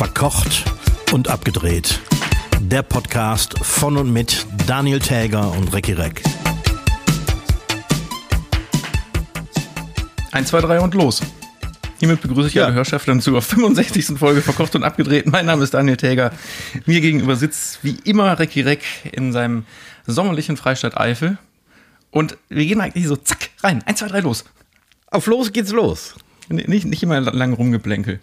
Verkocht und abgedreht. Der Podcast von und mit Daniel Täger und Recki Reck. 1, 2, 3 und los. Hiermit begrüße ich Ja. alle Hörschaften zur 65. Folge Verkocht und Abgedreht. Mein Name ist Daniel Täger. Mir gegenüber sitzt wie immer Recki Reck in seinem sommerlichen Freistaat Eifel. Und wir gehen eigentlich so zack rein. 1, 2, 3 los. Auf los geht's los. Nicht, nicht immer lang rumgeplänkel.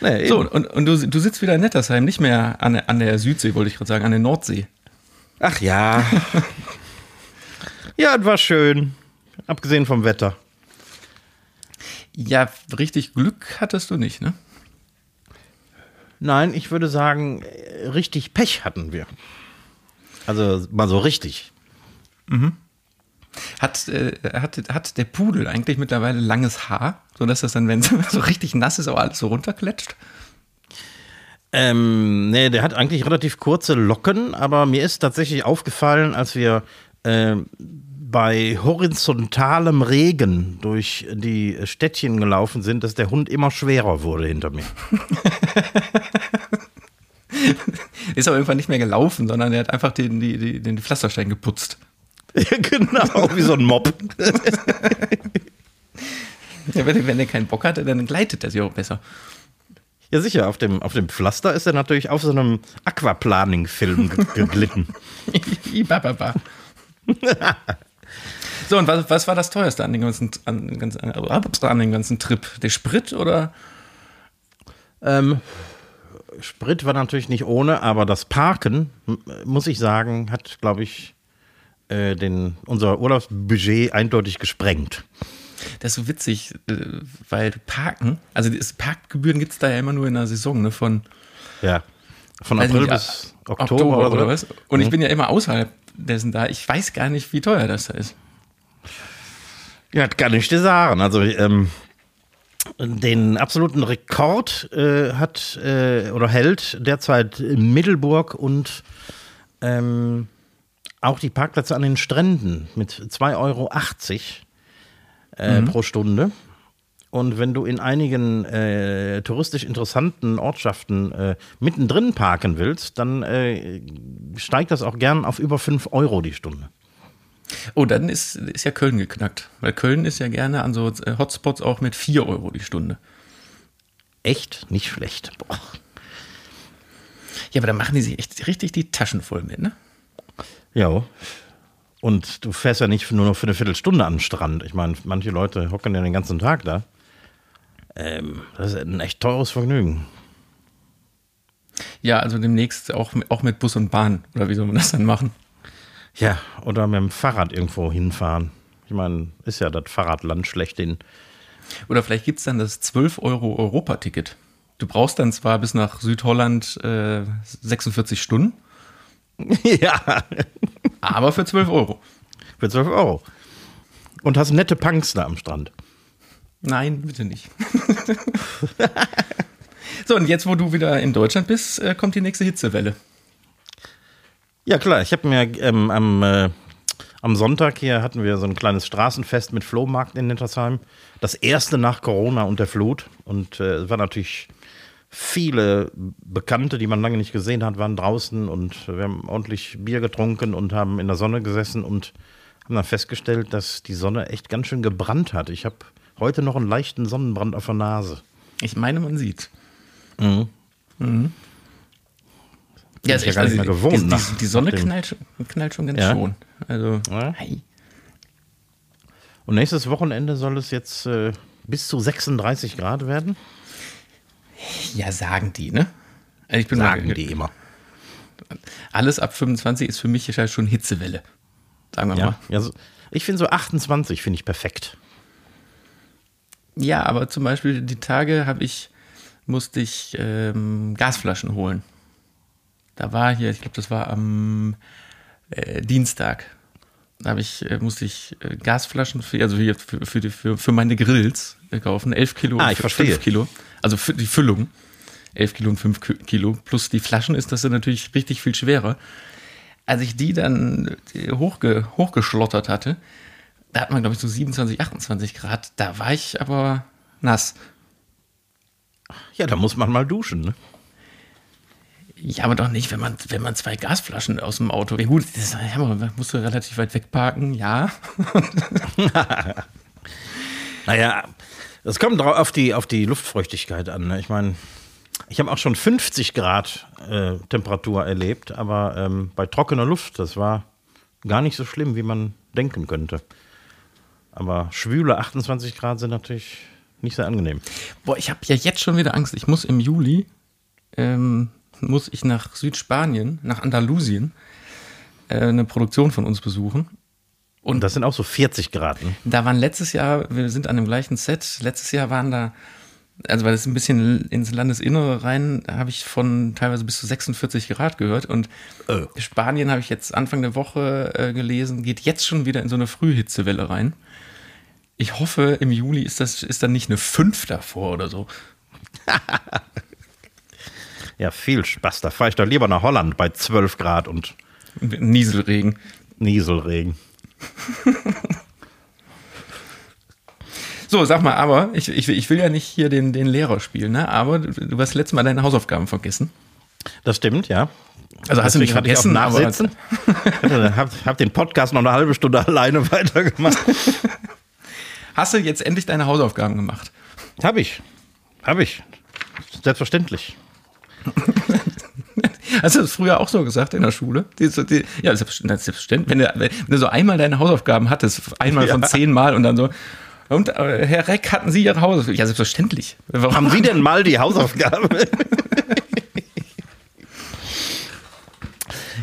Nee, So, und, und du, du sitzt wieder in Nettersheim, nicht mehr an, der- an der Südsee, wollte ich gerade sagen, an der Nordsee. Ach ja. ja, es war schön. Abgesehen vom Wetter. Ja, richtig Glück hattest du nicht, ne? Nein, ich würde sagen, richtig Pech hatten wir. Also mal so richtig. Hat, äh, hat, hat der Pudel eigentlich mittlerweile langes Haar, sodass das dann, wenn es so richtig nass ist, auch alles so runterklatscht? Ähm, nee, der hat eigentlich relativ kurze Locken, aber mir ist tatsächlich aufgefallen, als wir äh, bei horizontalem Regen durch die Städtchen gelaufen sind, dass der Hund immer schwerer wurde hinter mir. Ist aber irgendwann nicht mehr gelaufen, sondern er hat einfach den, die, die, den Pflasterstein geputzt. genau, wie so ein Mob. Ja, wenn, wenn er keinen Bock hatte, dann gleitet er sich auch besser. Ja, sicher, auf dem, auf dem Pflaster ist er natürlich auf so einem Aquaplaning-Film ge geglitten. So, und was, was war das teuerste an, den ganzen, an, ganzen, an dem ganzen Trip? Der Sprit oder? Ähm, Sprit war natürlich nicht ohne, aber das Parken, muss ich sagen, hat, glaube ich, äh, den, unser Urlaubsbudget eindeutig gesprengt. Das ist so witzig, äh, weil Parken, also Parkgebühren gibt es da ja immer nur in der Saison, ne? Von Ja. Von April nicht, bis Oktober, oder, was? Und ich Mhm. bin ja immer außerhalb dessen da. Ich weiß gar nicht, wie teuer das da ist. Ja, das kann ich dir sagen. Also, ähm, den absoluten Rekord äh, hat äh, oder hält derzeit Middelburg und ähm, auch die Parkplätze an den Stränden mit 2,80 Euro äh, pro Stunde. Und wenn du in einigen äh, touristisch interessanten Ortschaften äh, mittendrin parken willst, dann äh, steigt das auch gern auf über 5 Euro die Stunde. Oh, dann ist, ist ja Köln geknackt. Weil Köln ist ja gerne an so äh, Hotspots auch mit 4 Euro die Stunde. Echt nicht schlecht. Boah. Ja, aber da machen die sich echt richtig die Taschen voll mit, ne? Ja. Und du fährst ja nicht nur noch für eine Viertelstunde an den Strand. Ich meine, manche Leute hocken ja den ganzen Tag da. Ähm, das ist ein echt teures Vergnügen. Ja, also demnächst auch, mit- auch mit Bus und Bahn. Oder wie soll man das dann machen? Ja, oder mit dem Fahrrad irgendwo hinfahren. Ich meine, ist ja das Fahrradland schlechthin. Oder vielleicht gibt es dann das 12 Euro Europaticket. Du brauchst dann zwar bis nach Südholland äh, 46 Stunden, ja, aber für 12 Euro. für 12 Euro. Und hast nette Punks da am Strand. Nein, bitte nicht. so, und jetzt, wo du wieder in Deutschland bist, äh, kommt die nächste Hitzewelle. Ja, klar. Ich habe mir ähm, am, äh, am Sonntag hier hatten wir so ein kleines Straßenfest mit Flohmarkt in Nettersheim. Das erste nach Corona und der Flut. Und äh, es war natürlich viele Bekannte, die man lange nicht gesehen hat, waren draußen und wir haben ordentlich Bier getrunken und haben in der Sonne gesessen und haben dann festgestellt, dass die Sonne echt ganz schön gebrannt hat. Ich habe heute noch einen leichten Sonnenbrand auf der Nase. Ich meine, man sieht. Mhm. Mhm. Ja, ich ja gar nicht mehr gewohnt Die, die, nach- die Sonne knallt, schon- knallt schon ganz Ja. schon. Also, Ja. hey. Und nächstes Wochenende soll es jetzt äh, bis zu 36 Grad werden. Ja, sagen die, ne? Also Ich bin Sagen mal, die immer. Alles ab 25 ist für mich halt schon Hitzewelle. Sagen wir Ja, mal. ja so, ich finde so 28 finde ich perfekt. Ja, aber zum Beispiel die Tage habe ich, musste ich ähm, Gasflaschen holen. Da war hier, ich glaube, das war am äh, Dienstag. Da ich, äh, musste ich äh, Gasflaschen für, also für, für, für, für meine Grills äh, kaufen. 11 Kilo Ah, ich f- verstehe. 5 Kilo. Also für die Füllung. 11 Kilo und 5 Ki- Kilo. Plus die Flaschen ist das dann natürlich richtig viel schwerer. Als ich die dann äh, hochge, hochgeschlottert hatte, da hat man, glaube ich, so 27, 28 Grad. Da war ich aber nass. Ja, da muss man mal duschen. Ne? Ja, aber doch nicht, wenn man, wenn man zwei Gasflaschen aus dem Auto. Ja, gut, das, ja, man musst du relativ weit wegparken, ja. Naja, es kommt auf die, auf die Luftfeuchtigkeit an. Ne? Ich meine, ich habe auch schon 50 Grad äh, Temperatur erlebt, aber ähm, bei trockener Luft, das war gar nicht so schlimm, wie man denken könnte. Aber schwüle 28 Grad sind natürlich nicht sehr angenehm. Boah, ich habe ja jetzt schon wieder Angst. Ich muss im Juli, ähm, muss ich nach Südspanien, nach Andalusien, äh, eine Produktion von uns besuchen. Und das sind auch so 40 Grad. Ne? Da waren letztes Jahr, wir sind an dem gleichen Set, letztes Jahr waren da, also weil das ein bisschen ins Landesinnere rein, da habe ich von teilweise bis zu 46 Grad gehört. Und Oh. Spanien habe ich jetzt Anfang der Woche äh, gelesen, geht jetzt schon wieder in so eine Frühhitzewelle rein. Ich hoffe, im Juli ist das ist dann nicht eine 5 davor oder so. Ja, viel Spaß. Da fahre ich doch lieber nach Holland bei 12 Grad und Nieselregen. Nieselregen. So, sag mal, aber ich, ich, will- ich will ja nicht hier den, den Lehrer spielen, ne? aber du, du hast letztes Mal deine Hausaufgaben vergessen. Das stimmt, ja. Also hast du nicht Deswegen hatte ich vergessen, aber nachsitzen. Ich habe hab den Podcast noch eine halbe Stunde alleine weitergemacht. hast du jetzt endlich deine Hausaufgaben gemacht? Hab ich. Hab ich. Selbstverständlich. Hast du das früher auch so gesagt in der Schule? Die, die, ja, selbstverständlich. Wenn du, wenn du so einmal deine Hausaufgaben hattest, einmal von Ja. zehnmal und dann so, und äh, Herr Reck, hatten Sie Ihre Hausaufgaben? Ja, selbstverständlich. Warum? Haben Sie denn mal die Hausaufgabe?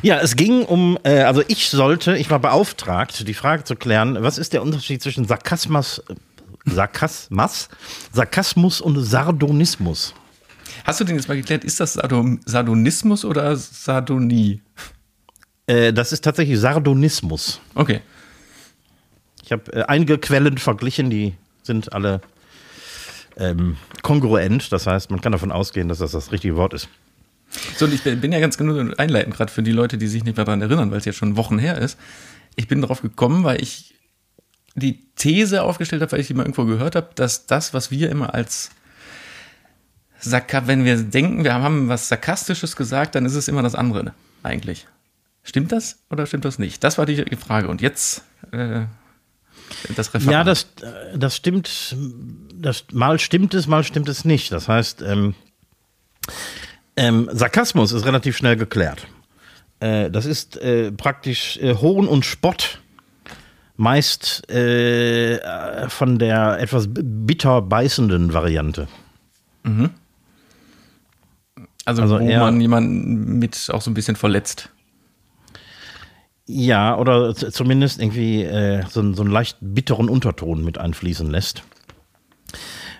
ja, es ging um, äh, also ich sollte, ich war beauftragt, die Frage zu klären, was ist der Unterschied zwischen Sarkasmus, Sarkasmus, Sarkasmus und Sardonismus? Hast du den jetzt mal geklärt? Ist das Sardon Sardonismus oder Sardonie? Äh, das ist tatsächlich Sardonismus. Okay. Ich habe äh, einige Quellen verglichen, die sind alle ähm, kongruent. Das heißt, man kann davon ausgehen, dass das das richtige Wort ist. So, und ich bin ja ganz genug einleitend, gerade für die Leute, die sich nicht mehr daran erinnern, weil es jetzt schon Wochen her ist. Ich bin darauf gekommen, weil ich die These aufgestellt habe, weil ich die mal irgendwo gehört habe, dass das, was wir immer als wenn wir denken, wir haben was Sarkastisches gesagt, dann ist es immer das andere, ne? eigentlich. Stimmt das oder stimmt das nicht? Das war die Frage. Und jetzt äh, das Referat. Ja, das, das stimmt. Das, mal stimmt es, mal stimmt es nicht. Das heißt, ähm, ähm, Sarkasmus ist relativ schnell geklärt. Äh, das ist äh, praktisch äh, Hohn und Spott. Meist äh, äh, von der etwas bitter beißenden Variante. Also, also wo man jemanden mit auch so ein bisschen verletzt. Ja, oder zumindest irgendwie äh, so, einen- so einen leicht bitteren Unterton mit einfließen lässt.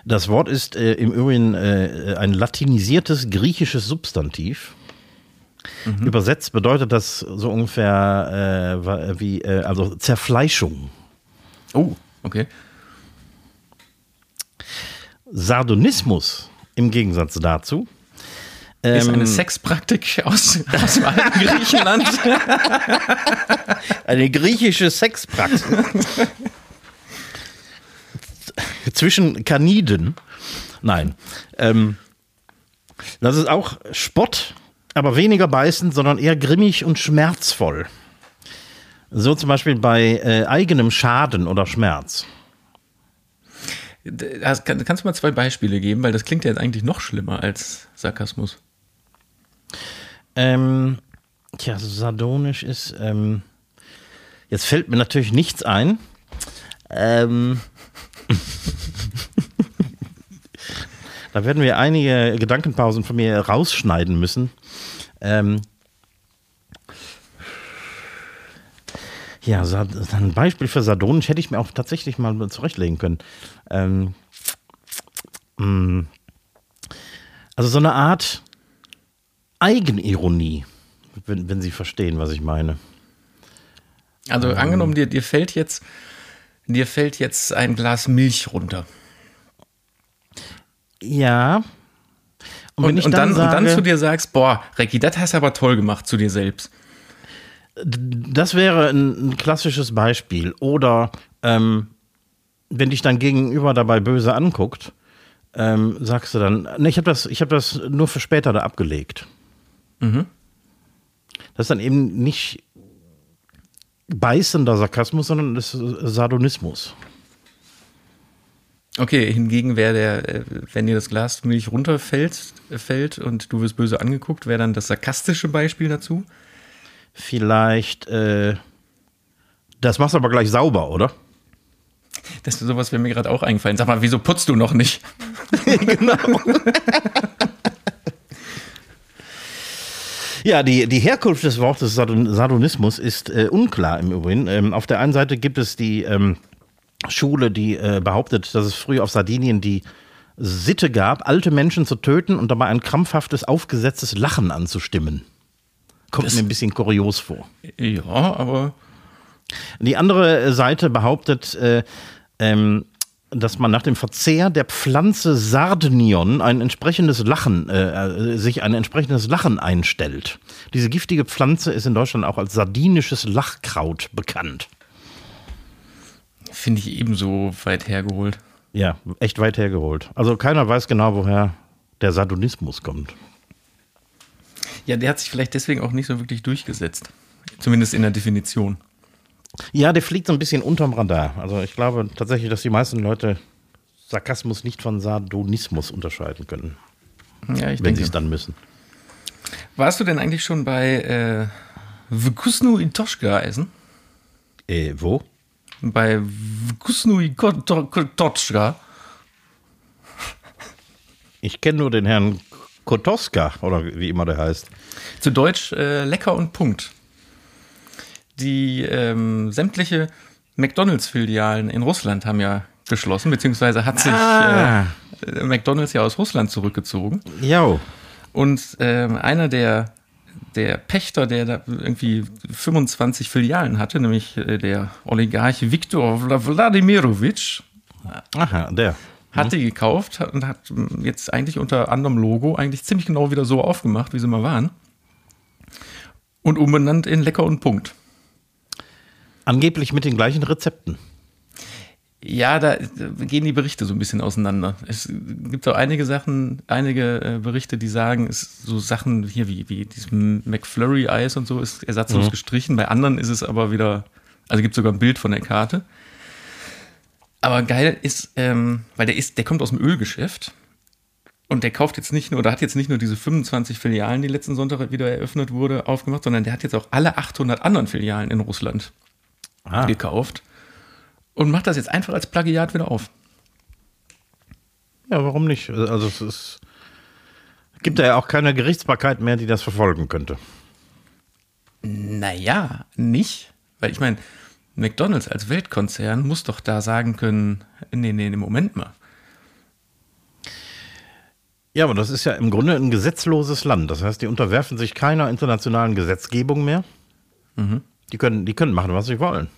Das Wort ist äh, im Übrigen äh, ein latinisiertes griechisches Substantiv. Übersetzt bedeutet das so ungefähr äh, wie, äh, also Zerfleischung. Oh, okay. Sardonismus im Gegensatz dazu. Ist ähm, eine Sexpraktik aus, aus dem alten Griechenland. Eine griechische Sexpraxis. Zwischen Kaniden. Nein. Ähm, das ist auch Spott, aber weniger beißend, sondern eher grimmig und schmerzvoll. So zum Beispiel bei äh, eigenem Schaden oder Schmerz. Das, kann, kannst du mal zwei Beispiele geben, weil das klingt ja jetzt eigentlich noch schlimmer als Sarkasmus. Ähm, tja, sardonisch ist. Ähm, jetzt fällt mir natürlich nichts ein. Ähm, da werden wir einige Gedankenpausen von mir rausschneiden müssen. Ähm, ja, ein Beispiel für sardonisch hätte ich mir auch tatsächlich mal zurechtlegen können. Ähm, mh, also so eine Art Eigenironie, wenn, wenn Sie verstehen, was ich meine. Also angenommen, dir, dir fällt jetzt, dir fällt jetzt ein Glas Milch runter. Ja. Und, Und, und, dann, dann, und dann sage, zu dir sagst, boah, Recki, das hast du aber toll gemacht zu dir selbst. das wäre ein, ein klassisches Beispiel. Oder ähm, wenn dich dein Gegenüber dabei böse anguckt, ähm, sagst du dann, ne, ich habe das, ich hab das nur für später da abgelegt. Das ist dann eben nicht beißender Sarkasmus, sondern das ist Sardonismus. Okay, hingegen wäre der, äh, wenn dir das Glas Milch runterfällt fällt und du wirst böse angeguckt, wäre dann das sarkastische Beispiel dazu? Vielleicht, äh, das machst du aber gleich sauber, oder? Das sowas wäre mir gerade auch eingefallen. Sag mal, wieso putzt du noch nicht? genau. Ja, die, die Herkunft des Wortes Sardon- Sardonismus ist äh, unklar im Übrigen. Ähm, auf der einen Seite gibt es die ähm, Schule, die äh, behauptet, dass es früher auf Sardinien die Sitte gab, alte Menschen zu töten und dabei ein krampfhaftes, aufgesetztes Lachen anzustimmen. Kommt mir ein bisschen kurios vor. Ja, aber Die andere Seite behauptet, äh, ähm, dass man nach dem Verzehr der Pflanze Sardinion ein entsprechendes Lachen, äh, äh, sich ein entsprechendes Lachen einstellt. Diese giftige Pflanze ist in Deutschland auch als sardinisches Lachkraut bekannt. finde ich ebenso weit hergeholt. Ja, echt weit hergeholt. Also keiner weiß genau, woher der Sardonismus kommt. Ja, der hat sich vielleicht deswegen auch nicht so wirklich durchgesetzt. Zumindest in der Definition. Ja, der fliegt so ein bisschen unterm Radar. Also ich glaube tatsächlich, dass die meisten Leute Sarkasmus nicht von Sardonismus unterscheiden können, Ja, ich wenn sie es dann müssen. Warst du denn eigentlich schon bei äh, Vkusnu Itoshka essen? Äh, wo? Bei Vkusnu Itoshka? Ich kenne nur den Herrn Kotoska oder wie immer der heißt. Zu Deutsch äh, lecker und Punkt. Die ähm, sämtliche McDonalds-Filialen in Russland haben ja geschlossen, beziehungsweise hat sich Ah. äh, McDonalds ja aus Russland zurückgezogen. Jo. Und ähm, einer der, der Pächter, der da irgendwie 25 Filialen hatte, nämlich äh, der Oligarch Viktor Wladimirovich, Aha, der. hat die gekauft und hat ähm, jetzt eigentlich unter anderem Logo eigentlich ziemlich genau wieder so aufgemacht, wie sie mal waren. Und umbenannt in Lecker und Punkt. Angeblich mit den gleichen Rezepten. Ja, da gehen die Berichte so ein bisschen auseinander. Es gibt auch einige Sachen, einige äh, Berichte, die sagen, es so Sachen hier wie, wie dieses McFlurry-Eis und so ist ersatzlos gestrichen. Bei anderen ist es aber wieder, also gibt sogar ein Bild von der Karte. Aber geil ist, ähm, weil der ist, der kommt aus dem Ölgeschäft und der kauft jetzt nicht nur, oder hat jetzt nicht nur diese 25 Filialen, die letzten Sonntag wieder eröffnet wurde, aufgemacht, sondern der hat jetzt auch alle 800 anderen Filialen in Russland Ah, gekauft und macht das jetzt einfach als Plagiat wieder auf. ja, warum nicht? Also es ist, gibt da ja auch keine Gerichtsbarkeit mehr, die das verfolgen könnte. Naja, nicht. Weil ich meine, McDonalds als Weltkonzern muss doch da sagen können, nee, nee, nee, Moment mal. Ja, aber das ist ja im Grunde ein gesetzloses Land. Das heißt, die unterwerfen sich keiner internationalen Gesetzgebung mehr. Die, können, die können machen, was sie wollen.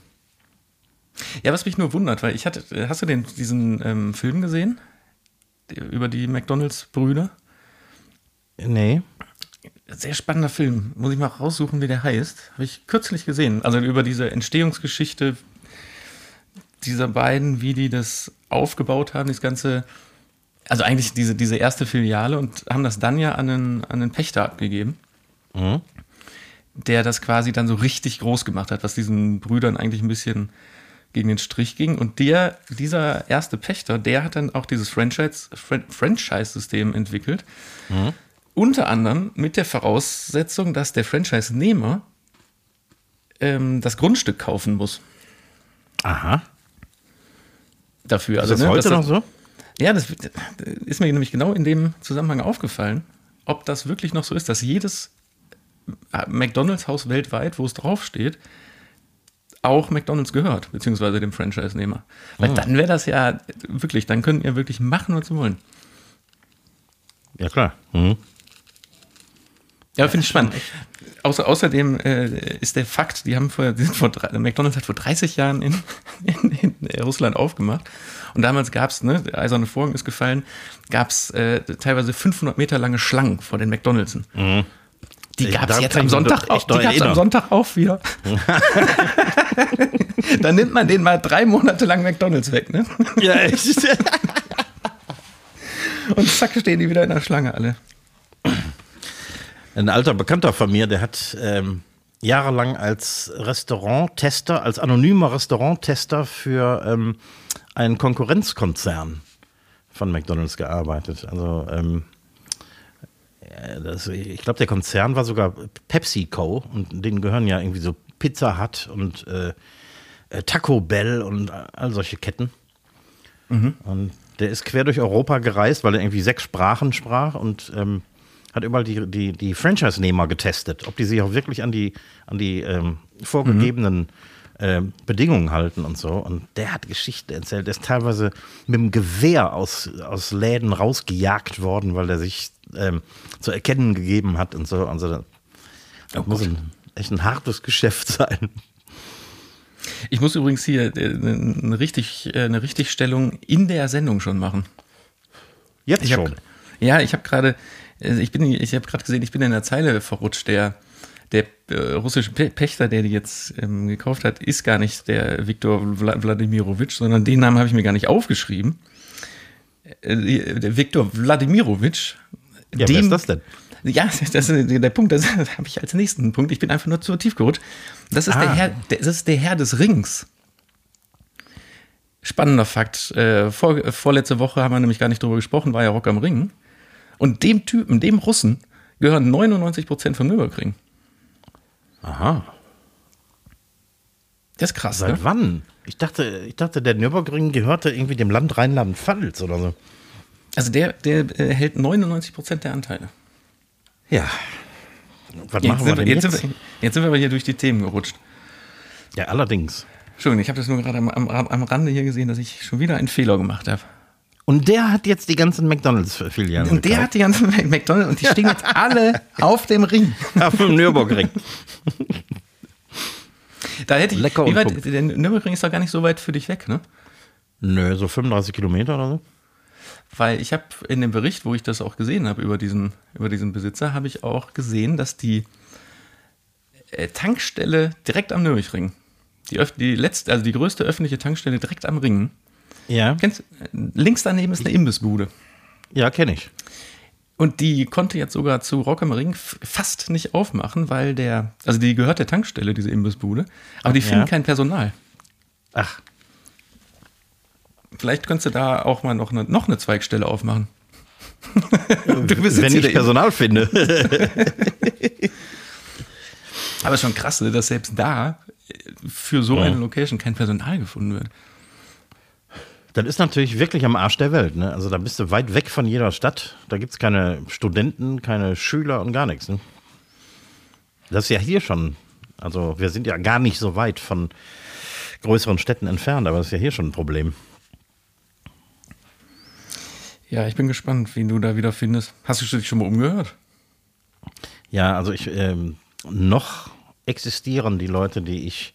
Ja, was mich nur wundert, weil ich hatte, hast du den, diesen ähm, Film gesehen? Über die McDonalds-Brüder? Nee. Sehr spannender Film. Muss ich mal raussuchen, wie der heißt. Habe ich kürzlich gesehen. Also über diese Entstehungsgeschichte dieser beiden, wie die das aufgebaut haben, das ganze, also eigentlich diese, diese erste Filiale und haben das dann ja an einen, an einen Pächter abgegeben, Mhm. Der das quasi dann so richtig groß gemacht hat, was diesen Brüdern eigentlich ein bisschen gegen den Strich ging. Und der, dieser erste Pächter, der hat dann auch dieses Franchise, Fran Franchise-System entwickelt. Unter anderem mit der Voraussetzung, dass der Franchise-Nehmer ähm, das Grundstück kaufen muss Aha. dafür. Ist Also, das ne, heute dass noch so? Ja, das ist mir nämlich genau in dem Zusammenhang aufgefallen, ob das wirklich noch so ist, dass jedes McDonalds-Haus weltweit, wo es draufsteht, auch McDonalds gehört, beziehungsweise dem Franchise-Nehmer. Weil dann wäre das ja wirklich, dann könnten ihr wirklich machen, was sie wollen. Ja, klar. Mhm. Ja, finde ich spannend. Außer, außerdem äh, ist der Fakt, die haben vor, die sind vor drei- McDonalds hat vor 30 Jahren in, in, in Russland aufgemacht. Und damals gab es, ne, der eiserne Vorhang ist gefallen, gab es äh, teilweise 500 Meter lange Schlangen vor den McDonalds. Die gab es jetzt am Sonntag, echt auch, die gab's am erinnern. Sonntag auch wieder. Dann nimmt man den mal drei Monate lang McDonalds weg, ne? Ja, echt. Und zack, stehen die wieder in der Schlange alle. Ein alter Bekannter von mir, der hat ähm, jahrelang als Restauranttester, als anonymer Restauranttester für ähm, einen Konkurrenzkonzern von McDonalds gearbeitet. Also ähm, äh, das, ich glaube, der Konzern war sogar PepsiCo und denen gehören ja irgendwie so Pizza Hut und äh, äh Taco Bell und all solche Ketten. Mhm. Und der ist quer durch Europa gereist, weil er irgendwie sechs Sprachen sprach und ähm, hat überall die, die, die Franchise-Nehmer getestet, ob die sich auch wirklich an die, an die ähm, vorgegebenen mhm. Äh, Bedingungen halten und so. Und der hat Geschichten erzählt. Der ist teilweise mit dem Gewehr aus, aus Läden rausgejagt worden, weil er sich ähm, zu erkennen gegeben hat und so. Also, das oh muss ein, echt ein hartes Geschäft sein. Ich muss übrigens hier äh, eine, richtig, äh, eine Richtigstellung in der Sendung schon machen. Jetzt ich schon? Hab, ja, ich habe gerade, äh, ich bin, ich habe gerade gesehen, ich bin in der Zeile verrutscht. Der, der äh, russische Pächter, der die jetzt ähm, gekauft hat, ist gar nicht der Viktor Wladimirovich, sondern den Namen habe ich mir gar nicht aufgeschrieben. Äh, der Viktor Wladimirovich. Ja, dem, wer ist das denn? Ja, das ist der Punkt, das habe ich als nächsten Punkt. Ich bin einfach nur zu tief gerutscht. Das ist, ah. der, Herr, das ist der Herr des Rings. Spannender Fakt. Äh, vor, vorletzte Woche haben wir nämlich gar nicht drüber gesprochen, war ja Rock am Ring. Und dem Typen, dem Russen, gehören 99 Prozent von Nürburgring. Aha. Das ist krass. Seit ne? wann? Ich dachte, ich dachte, der Nürburgring gehörte irgendwie dem Land Rheinland-Pfalz oder so. Also der, der äh, hält 99 Prozent der Anteile. Ja. Was jetzt machen wir denn jetzt? Jetzt sind wir, jetzt sind wir aber hier durch die Themen gerutscht. Ja, allerdings. Entschuldigung, ich habe das nur gerade am, am, am Rande hier gesehen, dass ich schon wieder einen Fehler gemacht habe. Und der hat jetzt die ganzen McDonalds-Filialen. Und der hat die ganzen McDonalds und die stehen jetzt alle auf dem Ring. Auf dem Nürburgring. Da hätte ich. Lecker wie weit, der Nürburgring ist doch gar nicht so weit für dich weg, ne? Nö, so 35 Kilometer oder so. Weil ich habe in dem Bericht, wo ich das auch gesehen habe über diesen, über diesen Besitzer, habe ich auch gesehen, dass die äh, Tankstelle direkt am Nürburgring, die, die letzte, also die größte öffentliche Tankstelle direkt am Ring, ja. Kennst, links daneben ist eine Imbissbude. Ja, kenne ich. Und die konnte jetzt sogar zu Rock am Ring fast nicht aufmachen, weil der, also die gehört der Tankstelle, diese Imbissbude, aber die finden ja. kein Personal. Ach. Vielleicht könntest du da auch mal noch eine, noch eine Zweigstelle aufmachen. Wenn ich Personal finde. Aber schon krass, dass selbst da für so ja. eine Location kein Personal gefunden wird. Das ist natürlich wirklich am Arsch der Welt. Ne? Also da bist du weit weg von jeder Stadt. Da gibt es keine Studenten, keine Schüler und gar nichts. Ne? Das ist ja hier schon. Also wir sind ja gar nicht so weit von größeren Städten entfernt, aber das ist ja hier schon ein Problem. Ja, ich bin gespannt, wie du da wieder findest. Hast du dich schon mal umgehört? Ja, also ich ähm, noch existieren die Leute, die ich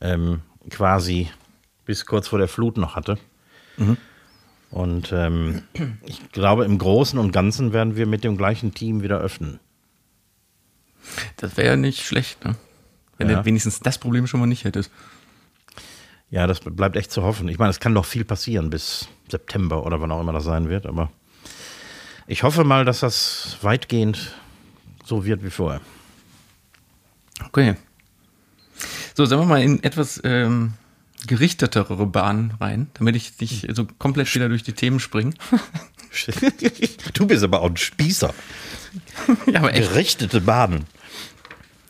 ähm, quasi bis kurz vor der Flut noch hatte. Mhm. Und ähm, ich glaube, im Großen und Ganzen werden wir mit dem gleichen Team wieder öffnen. Das wäre ja nicht schlecht, ne? Wenn ja. du wenigstens das Problem schon mal nicht hättest. Ja, das bleibt echt zu hoffen. Ich meine, es kann noch viel passieren bis September oder wann auch immer das sein wird, aber ich hoffe mal, dass das weitgehend so wird wie vorher. Okay. So, sagen wir mal in etwas ähm, gerichtetere Bahnen rein, damit ich nicht so komplett wieder durch die Themen springe. du bist aber auch ein Spießer. ja, aber echt. Gerichtete Bahnen.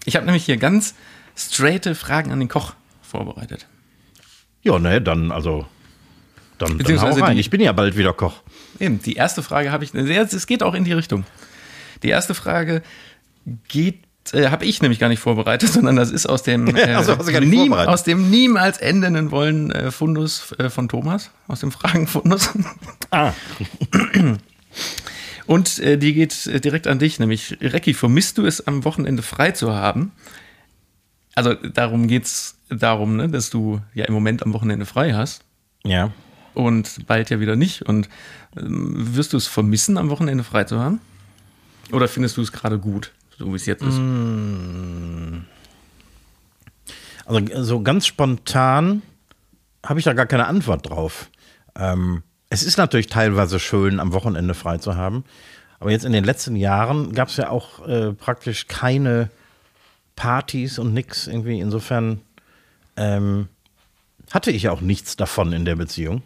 Ich habe nämlich hier ganz straighte Fragen an den Koch vorbereitet. Ja, ne, dann, also, dann, dann hau rein. Die, ich bin ja bald wieder Koch. Eben, die erste Frage habe ich, es geht auch in die Richtung. Die erste Frage geht, äh, habe ich nämlich gar nicht vorbereitet, sondern das ist aus dem, äh, also, nie, aus dem niemals endenden Wollen äh, Fundus äh, von Thomas, aus dem Fragenfundus. Ah. Und äh, die geht äh, direkt an dich, nämlich Recki, vermisst du es am Wochenende frei zu haben? Also darum geht es darum, ne, dass du ja im Moment am Wochenende frei hast. Ja. Und bald ja wieder nicht. Und ähm, wirst du es vermissen, am Wochenende frei zu haben? Oder findest du es gerade gut, so wie es jetzt ist? Mm. Also so ganz spontan habe ich da gar keine Antwort drauf. Ähm, es ist natürlich teilweise schön, am Wochenende frei zu haben. Aber jetzt in den letzten Jahren gab es ja auch äh, praktisch keine Partys und nix irgendwie. Insofern ähm, hatte ich auch nichts davon in der Beziehung.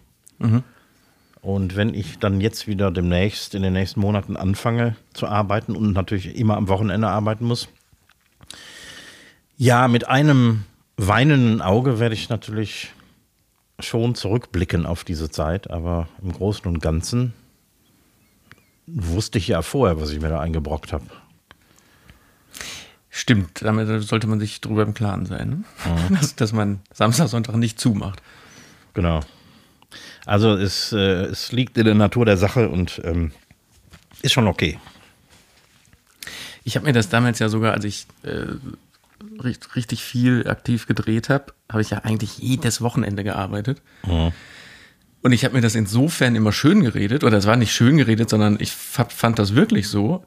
Und wenn ich dann jetzt wieder demnächst in den nächsten Monaten anfange zu arbeiten und natürlich immer am Wochenende arbeiten muss, ja, mit einem weinenden Auge werde ich natürlich schon zurückblicken auf diese Zeit, aber im Großen und Ganzen wusste ich ja vorher, was ich mir da eingebrockt habe. Stimmt, damit sollte man sich drüber im Klaren sein, ne? dass, dass man Samstag, Sonntag nicht zumacht. Genau. Also es, äh, es liegt in der Natur der Sache und ähm, ist schon okay. Ich habe mir das damals ja sogar, als ich äh, richtig, richtig viel aktiv gedreht habe, habe ich ja eigentlich jedes Wochenende gearbeitet. Und ich habe mir das insofern immer schön geredet, oder es war nicht schön geredet, sondern ich fand, das wirklich so.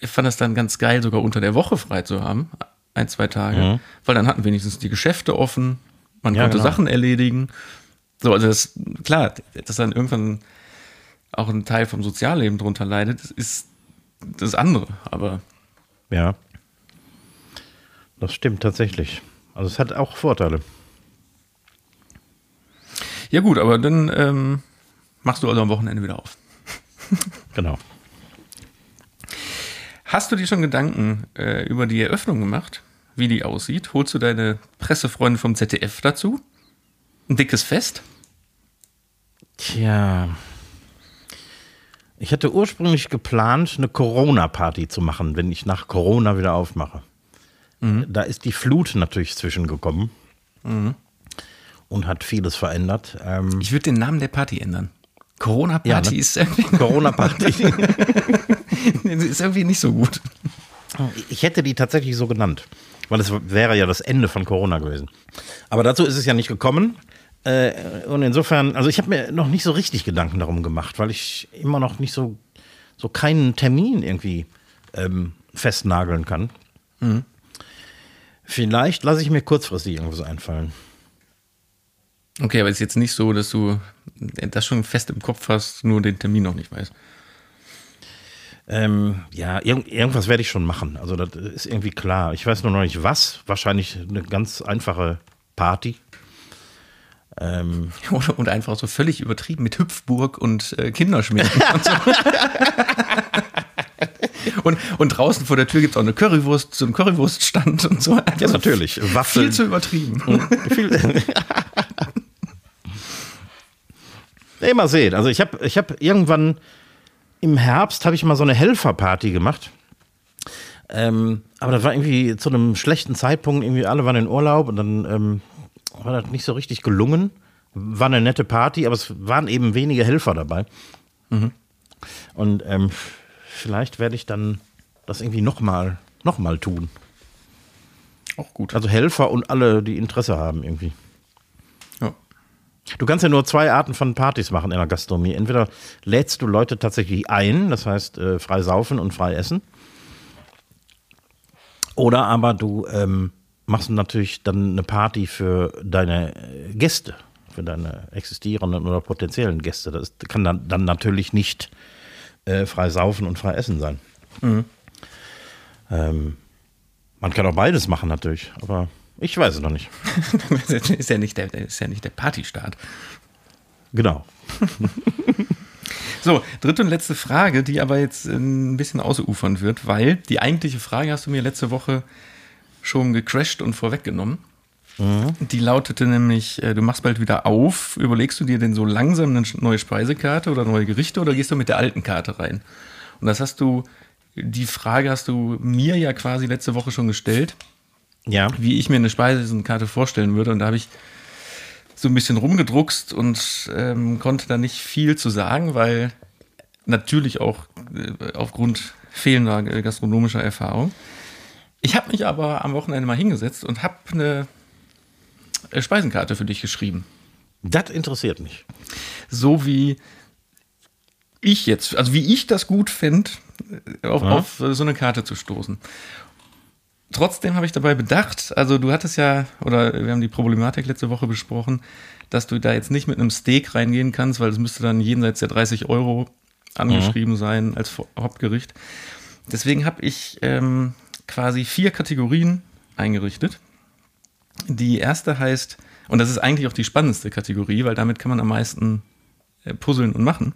Ich fand das dann ganz geil, sogar unter der Woche frei zu haben, ein, zwei Tage, weil dann hatten wenigstens die Geschäfte offen, man Ja, konnte genau. Sachen erledigen. So, also das, klar, dass dann irgendwann auch ein Teil vom Sozialleben drunter leidet, ist das andere, aber Ja. Das stimmt tatsächlich. Also es hat auch Vorteile. Ja gut, aber dann ähm, machst du also am Wochenende wieder auf. Genau. Hast du dir schon Gedanken äh, über die Eröffnung gemacht, wie die aussieht? Holst du deine Pressefreunde vom ZDF dazu? Ein dickes Fest? Tja. Ich hatte ursprünglich geplant, eine Corona-Party zu machen, wenn ich nach Corona wieder aufmache. Da ist die Flut natürlich zwischengekommen und hat vieles verändert. Ähm, Ich würde den Namen der Party ändern. Corona-Party Ja, ne? ist, irgendwie, Corona-Party. ist irgendwie nicht so gut. Ich hätte die tatsächlich so genannt, weil es wäre ja das Ende von Corona gewesen. Aber dazu ist es ja nicht gekommen. Äh, Und insofern, also ich habe mir noch nicht so richtig Gedanken darum gemacht, weil ich immer noch nicht so, so keinen Termin irgendwie ähm, festnageln kann. Vielleicht lasse ich mir kurzfristig irgendwas einfallen. Okay, aber es ist jetzt nicht so, dass du das schon fest im Kopf hast, nur den Termin noch nicht weißt. Ähm, ja, irg irgendwas werde ich schon machen. Also das ist irgendwie klar. Ich weiß nur noch nicht was. Wahrscheinlich eine ganz einfache Party. Ähm, Oder- Und einfach so völlig übertrieben mit Hüpfburg und äh, Kinderschminken und so. und, und draußen vor der Tür gibt es auch eine Currywurst, so einen Currywurststand und so. ja, natürlich. Waffeln. Viel zu übertrieben. Nee, mal sehen. Also ich habe ich hab irgendwann im Herbst habe ich mal so eine Helferparty gemacht. Ähm, aber das war irgendwie zu einem schlechten Zeitpunkt. Irgendwie alle waren in Urlaub und dann ähm, war das nicht so richtig gelungen. War eine nette Party, aber es waren eben wenige Helfer dabei. Und ähm, vielleicht werde ich dann das irgendwie nochmal noch mal tun. Auch gut. Also Helfer und alle, die Interesse haben irgendwie. Ja. Du kannst ja nur zwei Arten von Partys machen in der Gastronomie. Entweder lädst du Leute tatsächlich ein, das heißt äh, frei saufen und frei essen. Oder aber du ähm, machst natürlich dann eine Party für deine äh, Gäste, für deine existierenden oder potenziellen Gäste. Das kann dann, dann natürlich nicht äh, frei saufen und frei essen sein. Ähm, man kann auch beides machen natürlich, aber ich weiß es noch nicht. ist ja nicht der, ist ja nicht der Partystart. Genau. So, dritte und letzte Frage, die aber jetzt äh, ein bisschen ausufern wird, weil die eigentliche Frage hast du mir letzte Woche schon gecrashed und vorweggenommen. Die lautete nämlich, äh, du machst bald wieder auf, überlegst du dir denn so langsam eine neue Speisekarte oder neue Gerichte oder gehst du mit der alten Karte rein? Und das hast du, die Frage hast du mir ja quasi letzte Woche schon gestellt, Ja. wie ich mir eine Speisekarte vorstellen würde. Und da habe ich so ein bisschen rumgedruckst und ähm, konnte da nicht viel zu sagen, weil natürlich auch äh, aufgrund fehlender äh, gastronomischer Erfahrung. Ich habe mich aber am Wochenende mal hingesetzt und habe eine äh, Speisenkarte für dich geschrieben. Das interessiert mich. So wie ich jetzt, also wie ich das gut fände, auf, auf äh, so eine Karte zu stoßen. Trotzdem habe ich dabei bedacht, also du hattest ja, oder wir haben die Problematik letzte Woche besprochen, dass du da jetzt nicht mit einem Steak reingehen kannst, weil es müsste dann jenseits der 30 Euro angeschrieben sein als Hauptgericht. Deswegen habe ich ähm, quasi vier Kategorien eingerichtet. Die erste heißt, und das ist eigentlich auch die spannendste Kategorie, weil damit kann man am meisten äh, puzzeln und machen.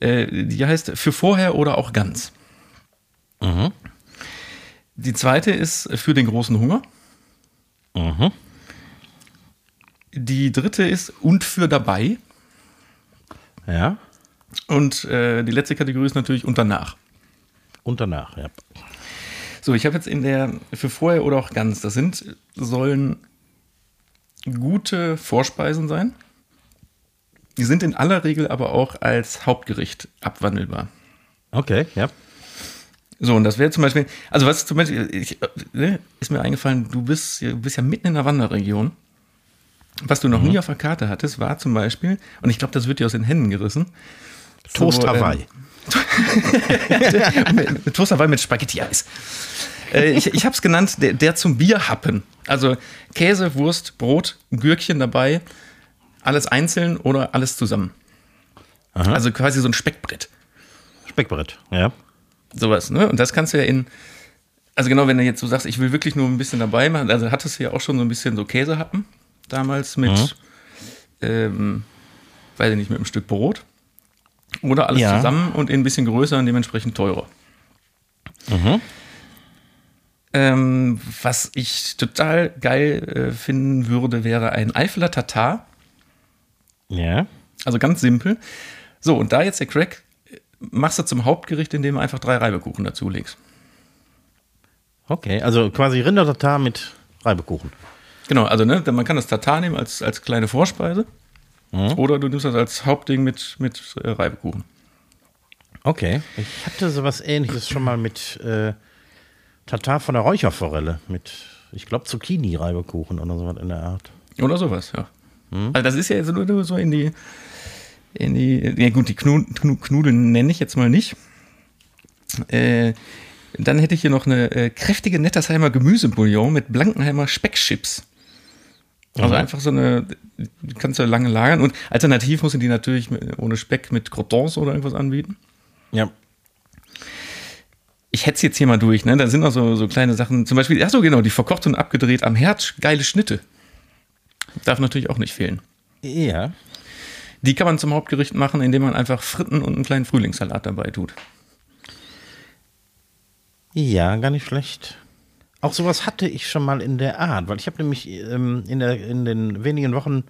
Äh, die heißt für vorher oder auch ganz. Mhm. Die zweite ist für den großen Hunger. Mhm. Die dritte ist und für dabei. Ja. Und äh, die letzte Kategorie ist natürlich und danach. Und danach, ja. So, ich habe jetzt in der für vorher oder auch ganz, das sind, sollen gute Vorspeisen sein. Die sind in aller Regel aber auch als Hauptgericht abwandelbar. Okay, ja. So, und das wäre zum Beispiel, also was zum Beispiel, ich, ne, ist mir eingefallen, du bist, du bist ja mitten in der Wanderregion. Was du noch Mhm. nie auf der Karte hattest, war zum Beispiel, und ich glaube, das wird dir aus den Händen gerissen. Toast so, ähm, Hawaii. mit, mit Toast Hawaii mit Spaghetti-Eis. Äh, ich ich habe es genannt, der, der zum Bierhappen. Also Käse, Wurst, Brot, Gürkchen dabei, alles einzeln oder alles zusammen. Aha. Also quasi so ein Speckbrett. Speckbrett, ja. Sowas, ne? Und das kannst du ja in, also genau, wenn du jetzt so sagst, ich will wirklich nur ein bisschen dabei machen, also hattest du ja auch schon so ein bisschen so Käsehappen damals mit, Mhm. ähm, weiß ich nicht, mit einem Stück Brot. Oder alles Ja. zusammen und ein bisschen größer und dementsprechend teurer. Mhm. Ähm, was ich total geil äh, finden würde, wäre ein Eifeler Tatar. Ja. Also ganz simpel. So, und da jetzt der Crack, machst du zum Hauptgericht, indem du einfach drei Reibekuchen dazulegst. Okay, also quasi Rindertatar mit Reibekuchen. Genau, also ne, man kann das Tatar nehmen als, als kleine Vorspeise. Oder du nimmst das als Hauptding mit, mit äh, Reibekuchen. Okay. Ich hatte sowas ähnliches schon mal mit äh, Tatar von der Räucherforelle. Mit, ich glaube, Zucchini-Reibekuchen oder sowas in der Art. Oder sowas, ja. Also das ist ja jetzt nur, nur so in die, in die, ja gut, die Knu, Knu, Knudeln nenne ich jetzt mal nicht. Äh, dann hätte ich hier noch eine äh, kräftige Nettersheimer Gemüsebouillon mit Blankenheimer Speckchips. Also einfach so eine, die kannst du lange lagern und alternativ musst du die natürlich ohne Speck mit Croutons oder irgendwas anbieten. Ja. Ich hetze jetzt hier mal durch, ne? Da sind noch so, so kleine Sachen, zum Beispiel, ach so genau, die verkocht und abgedreht am Herd, geile Schnitte. Darf natürlich auch nicht fehlen. Ja. Die kann man zum Hauptgericht machen, indem man einfach Fritten und einen kleinen Frühlingssalat dabei tut. Ja, gar nicht schlecht. Auch sowas hatte ich schon mal in der Art, weil ich habe nämlich ähm, in, der, in den wenigen Wochen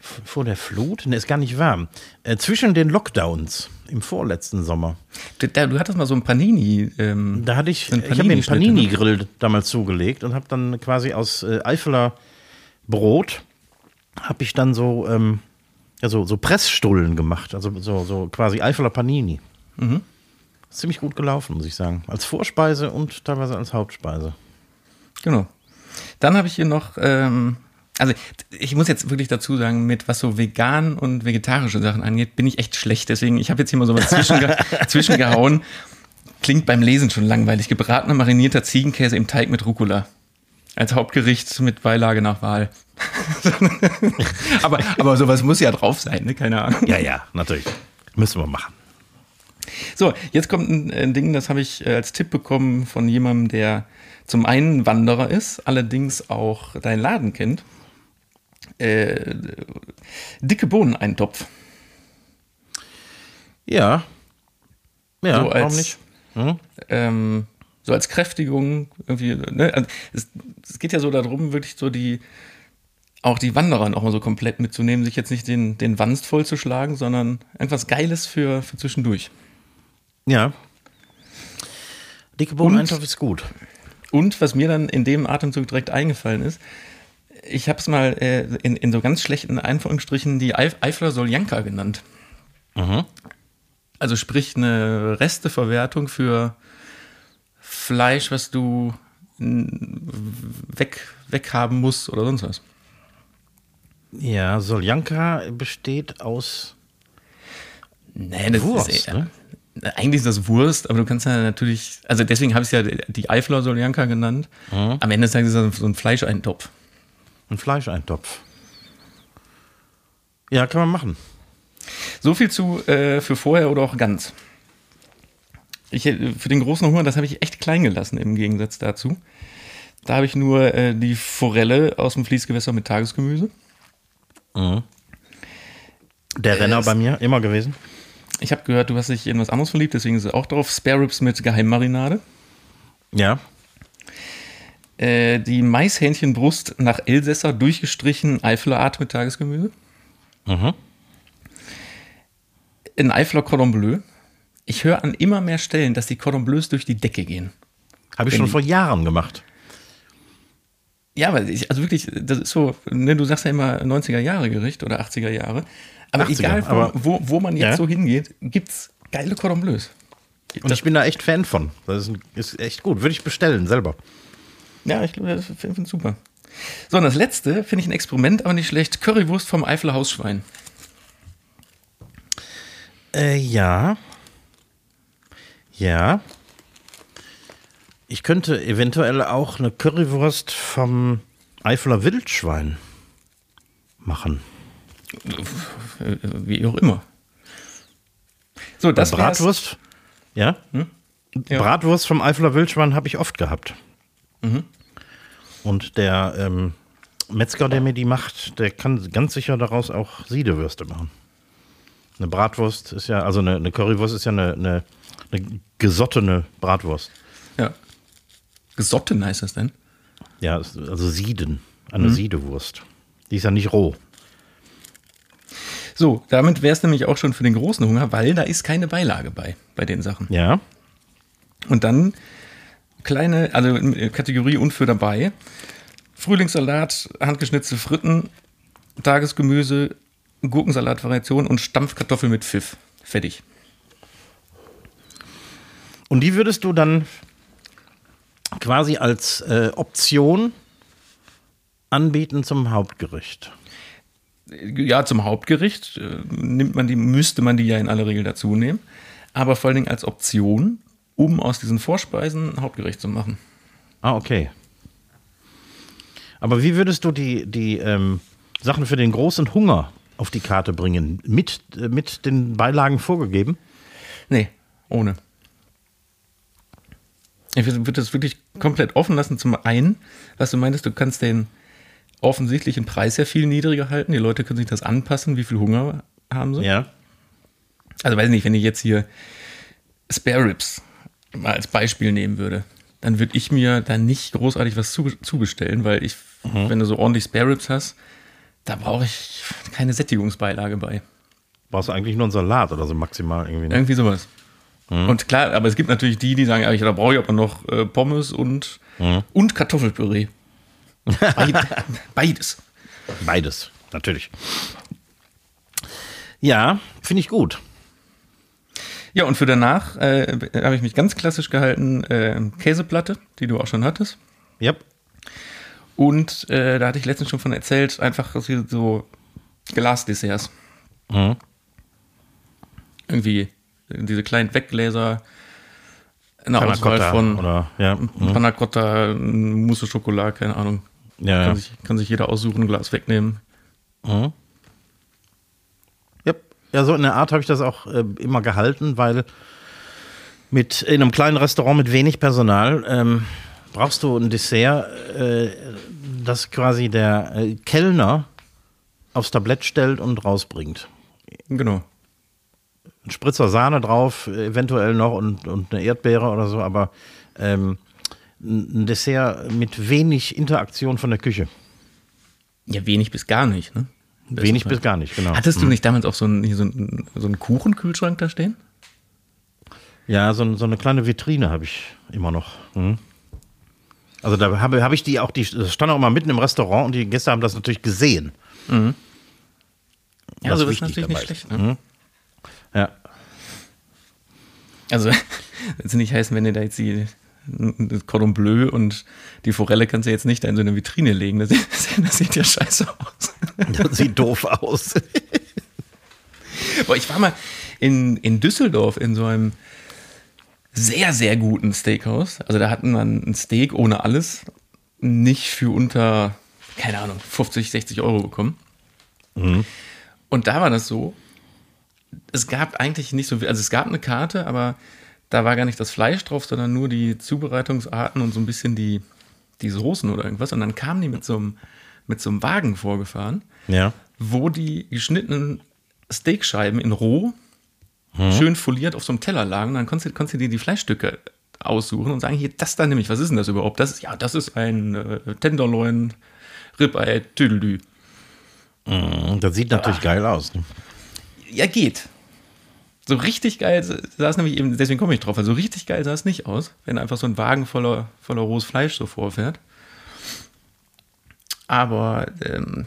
vor der Flut, ne, ist gar nicht warm, äh, zwischen den Lockdowns im vorletzten Sommer, Du, da- du hattest mal so ein Panini. Ähm, da hatte ich, Sind ich habe mir einen ne? Panini-Grill damals zugelegt und habe dann quasi aus äh, Eifeler Brot, habe ich dann so, ähm, ja, so, so Pressstullen gemacht, also so, so quasi Eifeler Panini. Mhm. Ziemlich gut gelaufen, muss ich sagen. Als Vorspeise und teilweise als Hauptspeise. genau. Dann habe ich hier noch, ähm, also ich muss jetzt wirklich dazu sagen, mit was so vegan und vegetarische Sachen angeht, bin ich echt schlecht. Deswegen, ich habe jetzt hier mal so was zwischenge zwischengehauen. Klingt beim Lesen schon langweilig. Gebratener, marinierter Ziegenkäse im Teig mit Rucola. Als Hauptgericht mit Beilage nach Wahl. aber, aber sowas muss ja drauf sein, ne? Keine Ahnung. Ja, ja, natürlich. Müssen wir machen. So, jetzt kommt ein, ein Ding, das habe ich äh, als Tipp bekommen von jemandem, der zum einen Wanderer ist, allerdings auch deinen Laden kennt. Äh, dicke Bohneneintopf. Ja. Ja, So warum als- nicht? Hm? Ähm, so als Kräftigung irgendwie. Ne? Also es, es geht ja so darum, wirklich so die auch die Wanderer noch mal so komplett mitzunehmen, sich jetzt nicht den, den Wanst vollzuschlagen, sondern irgendwas Geiles für, für zwischendurch. Ja. Dicke Bohneneintopf ist gut. Und was mir dann in dem Atemzug direkt eingefallen ist, ich habe es mal äh, in, in so ganz schlechten Anführungsstrichen die Eif Eifler Soljanka genannt. Mhm. Also sprich eine Resteverwertung für Fleisch, was du weg, weghaben musst oder sonst was. Ja, Soljanka besteht aus Nee, das Wurst, ist, ne? Eigentlich ist das Wurst, aber du kannst ja natürlich, also deswegen habe ich es ja die Eifler Soljanka genannt. Mhm. Am Ende des Tages ist das so ein Fleischeintopf. ein Fleischeintopf. Ja, kann man machen. So viel zu äh, für vorher oder auch ganz. Ich, äh, für den großen Hunger, das habe ich echt klein gelassen im Gegensatz dazu. Da habe ich nur äh, die Forelle aus dem Fließgewässer mit Tagesgemüse. Der Renner es- bei mir immer gewesen. Ich habe gehört, du hast dich in was anderes verliebt, deswegen ist es auch drauf. Spare Ribs mit Geheimmarinade. Ja. Äh, die Maishähnchenbrust nach Elsässer durchgestrichen Eifeler Art mit Tagesgemüse. Mhm. Ein Eifeler Cordon Bleu. Ich höre an immer mehr Stellen, dass die Cordon Bleus durch die Decke gehen. Habe ich Wenn schon die- vor Jahren gemacht. Ja, weil ich, also wirklich, das ist so, ne, du sagst ja immer 90er Jahre Gericht oder 80er Jahre. Aber 80er, egal, wo, aber- wo, wo man jetzt Ja. so hingeht, gibt's geile Cordon Bleus. Und ich bin da echt Fan von. Das ist, ist echt gut. Würde ich bestellen selber. Ja, ich glaube, das finde ich super. So, und das letzte finde ich ein Experiment, aber nicht schlecht. Currywurst vom Eifeler Hausschwein. Äh, ja. Ja. Ich könnte eventuell auch eine Currywurst vom Eifeler Wildschwein machen. Wie auch immer. So, das wär's. Bratwurst. Ja? Ja. Bratwurst vom Eifeler Wildschwein habe ich oft gehabt. Mhm. Und der ähm, Metzger, der mir die macht, der kann ganz sicher daraus auch Siedewürste machen. Eine Bratwurst ist ja, also eine, eine Currywurst ist ja eine, eine, eine gesottene Bratwurst. Ja. Gesotten heißt das denn? Ja, also Sieden, eine Mhm. Siedewurst. Die ist ja nicht roh. So, damit wäre es nämlich auch schon für den großen Hunger, weil da ist keine Beilage bei, bei den Sachen. Ja, Und dann kleine, also Kategorie und für dabei. Frühlingssalat, handgeschnitzte Fritten, Tagesgemüse, Gurkensalat-Variation und Stampfkartoffel mit Pfiff. Fertig. Und die würdest du dann quasi als äh, Option anbieten zum Hauptgericht. Ja, zum Hauptgericht äh, nimmt man die, müsste man die ja in aller Regel dazu nehmen. Aber vor allen Dingen als Option, um aus diesen Vorspeisen ein Hauptgericht zu machen. Ah, okay. Aber wie würdest du die, die ähm, Sachen für den großen Hunger auf die Karte bringen? Mit, äh, mit den Beilagen vorgegeben? Nee, ohne. Ich würde das wirklich komplett offen lassen. Zum einen, was du meintest, du kannst den offensichtlichen Preis ja viel niedriger halten. Die Leute können sich das anpassen, wie viel Hunger haben sie. Ja. Also weiß nicht, wenn ich jetzt hier Spare Ribs mal als Beispiel nehmen würde, dann würde ich mir da nicht großartig was zu, zubestellen, weil ich, wenn du so ordentlich Spare Ribs hast, da brauche ich keine Sättigungsbeilage bei. Brauchst du eigentlich nur einen Salat oder so maximal irgendwie. Ne? Irgendwie sowas. Und klar, aber es gibt natürlich die, die sagen, ja, ich- da brauche ich aber noch äh, Pommes und, und Kartoffelpüree. Beid, beides. Beides, natürlich. Ja, finde ich gut. Ja, und für danach äh, habe ich mich ganz klassisch gehalten, äh, Käseplatte, die du auch schon hattest. Ja. Und äh, da hatte ich letztens schon von erzählt, einfach so- Glasdesserts. Mhm. Irgendwie diese kleinen Weggläser, eine Panna Auswahl von oder ja. Mhm. Panna Cotta, Mousse Schokolade, keine Ahnung. Ja. Kann, sich, kann sich jeder aussuchen, ein Glas wegnehmen. Mhm. Ja, ja, so in der Art habe ich das auch äh, immer gehalten, weil mit in einem kleinen Restaurant mit wenig Personal ähm, brauchst du ein Dessert, äh, das quasi der äh, Kellner aufs Tablett stellt und rausbringt. Genau. Ein Spritzer Sahne drauf, eventuell noch und, und eine Erdbeere oder so, aber ähm, ein Dessert mit wenig Interaktion von der Küche. Ja, wenig bis gar nicht, ne? Wenig bis gar nicht, genau. Hattest du nicht damals auch so einen, so einen, so einen Kuchenkühlschrank da stehen? Ja, so, so eine kleine Vitrine habe ich immer noch. Mhm. Also da habe hab ich die auch, die das stand auch mal mitten im Restaurant und die Gäste haben das natürlich gesehen. Ja, Was also das ist natürlich nicht schlecht. Ne? Ja. Also, wenn sie nicht heißen, wenn ihr da jetzt die das Cordon Bleu und die Forelle kannst du jetzt nicht da in so eine Vitrine legen. Das, sieht- das sieht ja scheiße aus. Das sieht doof aus. Boah, ich war mal in, in Düsseldorf in so einem sehr, sehr guten Steakhouse. Also da hatten wir ein Steak ohne alles nicht für unter, keine Ahnung, 50, 60 Euro bekommen. Und da war das so, es gab eigentlich nicht so viel. Also es gab eine Karte, aber da war gar nicht das Fleisch drauf, sondern nur die Zubereitungsarten und so ein bisschen die, die Soßen oder irgendwas. Und dann kamen die mit so einem, mit so einem Wagen vorgefahren, Ja. wo die geschnittenen Steakscheiben in roh schön foliert auf so einem Teller lagen. Und dann konntest, du- konntest du dir die Fleischstücke aussuchen und sagen, hier, das da nämlich, was ist denn das überhaupt? Das ist, ja, das ist ein äh, Tenderloin, Ribeye, Tüdelü. Mhm, Das sieht natürlich geil aus. Ne? Ja, geht. So richtig geil sah es nämlich eben, deswegen komme ich drauf, also so richtig geil sah es nicht aus, wenn einfach so ein Wagen voller, voller rohes Fleisch so vorfährt. Aber ähm,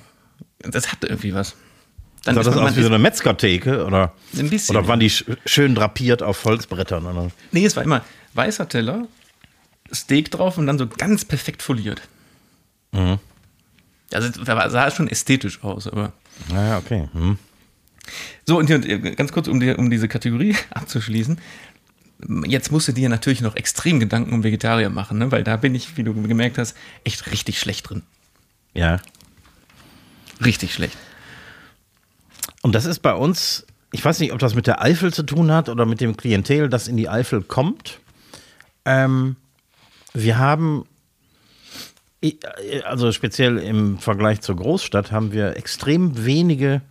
das hat irgendwie was. Dann Sah ist das aus wie so eine Metzgertheke? Oder, Ein bisschen, oder waren die sch schön drapiert auf Holzbrettern? Oder? Nee, es war immer weißer Teller, Steak drauf und dann so ganz perfekt foliert. Mhm. Also es war- sah schon ästhetisch aus, aber. Naja, okay. Hm. So, und ganz kurz, um, die, um diese Kategorie abzuschließen. Jetzt musst du dir natürlich noch extrem Gedanken um Vegetarier machen, ne? weil da bin ich, wie du gemerkt hast, echt richtig schlecht drin. Ja. Richtig schlecht. Und das ist bei uns, ich weiß nicht, ob das mit der Eifel zu tun hat oder mit dem Klientel, das in die Eifel kommt. Ähm, wir haben, also speziell im Vergleich zur Großstadt, haben wir extrem wenige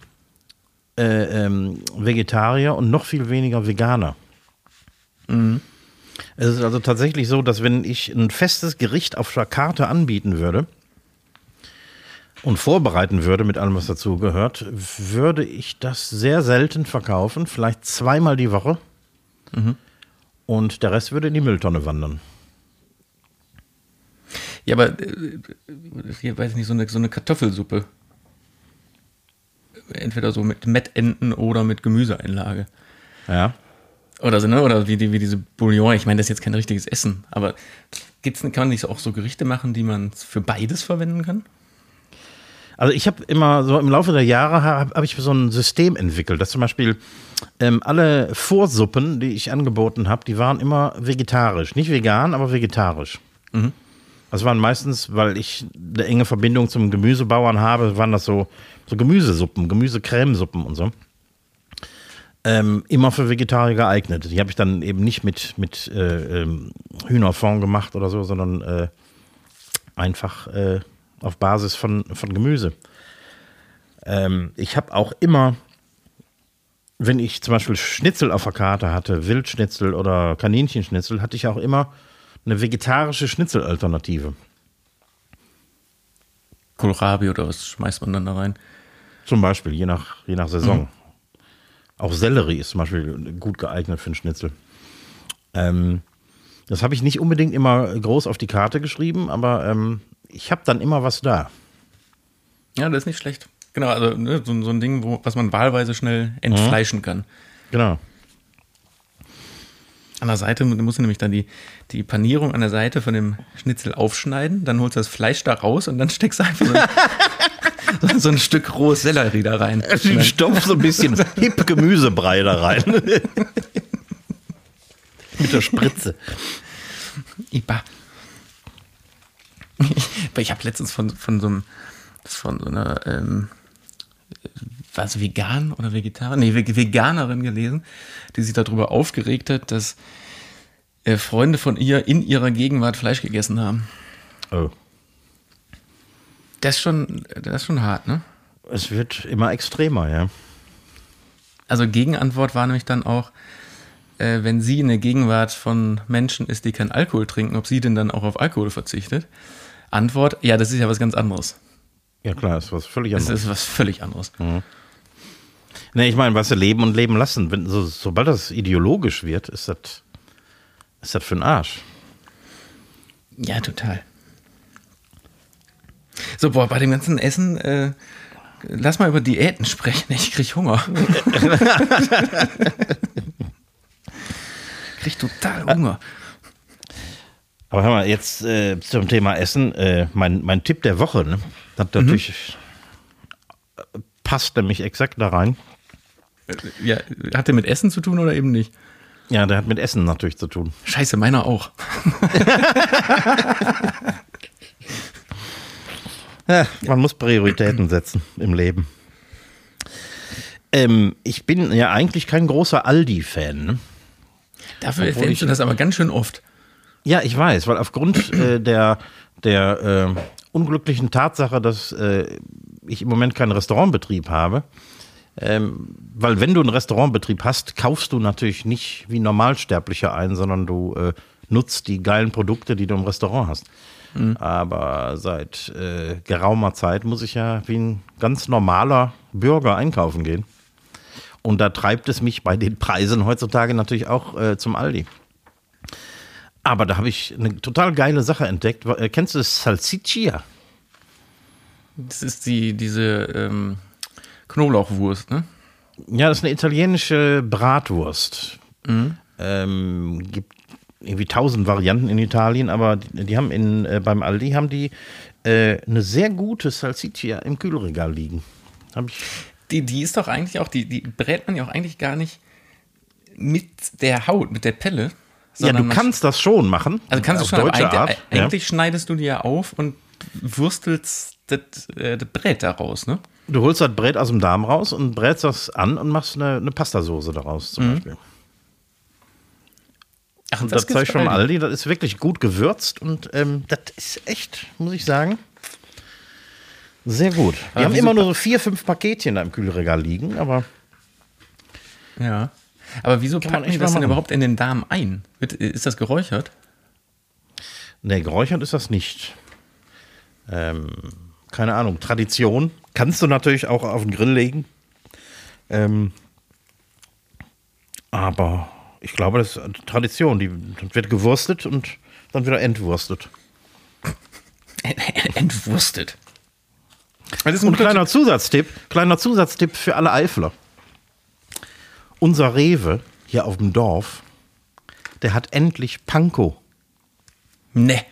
äh, ähm, Vegetarier und noch viel weniger Veganer. Es ist also tatsächlich so, dass wenn ich ein festes Gericht auf der Karte anbieten würde, und vorbereiten würde mit allem, was dazu gehört, würde ich das sehr selten verkaufen, vielleicht zweimal die Woche. Und der Rest würde in die Mülltonne wandern. Ja, aber äh, hier weiß ich nicht, so eine, so eine Kartoffelsuppe. Entweder so mit Mettenten oder mit Gemüseeinlage. Ja. Oder so, ne? Oder wie, die, wie diese Bouillon. Ich meine, das ist jetzt kein richtiges Essen, aber gibt's, kann man nicht auch so Gerichte machen, die man für beides verwenden kann? Also ich habe immer so im Laufe der Jahre habe hab ich so ein System entwickelt, dass zum Beispiel ähm, alle Vorsuppen, die ich angeboten habe, die waren immer vegetarisch. Nicht vegan, aber vegetarisch. Das waren meistens, weil ich eine enge Verbindung zum Gemüsebauern habe, waren das so, so Gemüsesuppen, Gemüsecremesuppen und so. Ähm, immer für Vegetarier geeignet. Die habe ich dann eben nicht mit, mit äh, ähm, Hühnerfond gemacht oder so, sondern äh, einfach äh, auf Basis von, von Gemüse. Ähm, ich habe auch immer, wenn ich zum Beispiel Schnitzel auf der Karte hatte, Wildschnitzel oder Kaninchenschnitzel, hatte ich auch immer eine vegetarische Schnitzelalternative. Kohlrabi oder was schmeißt man dann da rein? Zum Beispiel, je nach, je nach Saison. Auch Sellerie ist zum Beispiel gut geeignet für einen Schnitzel. Ähm, das habe ich nicht unbedingt immer groß auf die Karte geschrieben, aber ähm, ich habe dann immer was da. Ja, das ist nicht schlecht. Genau, also ne, so, so ein Ding, wo, was man wahlweise schnell entfleischen kann. Genau. An der Seite musst du nämlich dann die, die Panierung an der Seite von dem Schnitzel aufschneiden, dann holst du das Fleisch da raus und dann steckst du einfach so, so, ein Stück rohes Sellerie da rein. Stopf so ein bisschen hip Gemüsebrei da rein. Mit der Spritze. Iba. Ich habe letztens von, von so einem, von so einer, ähm, was, vegan oder Vegetarier? Nee, Ve- Veganerin gelesen, die sich darüber aufgeregt hat, dass äh, Freunde von ihr in ihrer Gegenwart Fleisch gegessen haben. Oh. Das ist schon, das ist schon hart, ne? Es wird immer extremer, ja. Also Gegenantwort war nämlich dann auch, äh, wenn sie in der Gegenwart von Menschen ist, die keinen Alkohol trinken, ob sie denn dann auch auf Alkohol verzichtet. Antwort, ja, das ist ja was ganz anderes. Ja, klar, ist was völlig Das anderes. ist was völlig anderes. Nee, ich meine, was sie leben und leben lassen. Wenn, so, sobald das ideologisch wird, ist das, ist das für den Arsch. Ja, total. So, boah, bei dem ganzen Essen, äh, lass mal über Diäten sprechen. Ich krieg Hunger. krieg total Hunger. Aber hör mal, jetzt äh, zum Thema Essen. Äh, mein, mein Tipp der Woche, ne? Das natürlich äh, passt nämlich exakt da rein. Ja, hat der mit Essen zu tun oder eben nicht? Ja, der hat mit Essen natürlich zu tun. Scheiße, meiner auch. Ja, man muss Prioritäten setzen im Leben. Ähm, ich bin ja eigentlich kein großer Aldi-Fan. Ne? Dafür erwähnst ich- du das aber ganz schön oft. Ja, ich weiß, weil aufgrund äh, der, der äh, unglücklichen Tatsache, dass äh, ich im Moment keinen Restaurantbetrieb habe, ähm, weil wenn du einen Restaurantbetrieb hast, kaufst du natürlich nicht wie Normalsterblicher ein, sondern du äh, nutzt die geilen Produkte, die du im Restaurant hast. Aber seit äh, geraumer Zeit muss ich ja wie ein ganz normaler Bürger einkaufen gehen. Und da treibt es mich bei den Preisen heutzutage natürlich auch äh, zum Aldi. Aber da habe ich eine total geile Sache entdeckt. Äh, Kennst du das Salsiccia? Das ist die, diese ähm, Knoblauchwurst, ne? Ja, das ist eine italienische Bratwurst. Ähm, gibt irgendwie tausend Varianten in Italien, aber die, die haben in, äh, beim Aldi haben die äh, eine sehr gute Salsiccia im Kühlregal liegen. Hab ich, Die, die ist doch eigentlich auch, die, die brät man ja auch eigentlich gar nicht mit der Haut, mit der Pelle. ja, du kannst das schon machen. Also kannst du schon, aber deutsche eigentlich, Art. ja. eigentlich schneidest du die ja auf und wurstelst das, äh, das Brät daraus, ne? Du holst das Brät aus dem Darm raus und brätst das an und machst eine, eine Pastasoße daraus zum Beispiel. Ach, Und das, zeige ich schon Aldi, das ist wirklich gut gewürzt und ähm, das ist echt, muss ich sagen, sehr gut. Wir Aber haben immer nur so vier, fünf Paketchen da im Kühlregal liegen, aber Ja. Aber wieso Kann man packen die das denn überhaupt in den Darm ein? Ist das geräuchert? ne, geräuchert ist das nicht. Ähm, keine Ahnung, Tradition. Kannst du natürlich auch auf den Grill legen. Ähm, aber ich glaube, das ist eine Tradition. Die wird gewurstet und dann wieder entwurstet. Entwurstet. Das ist ein Und kleiner Zusatztipp, kleiner Zusatztipp für alle Eifler. Unser Rewe hier auf dem Dorf, der hat endlich Pankow. Ne.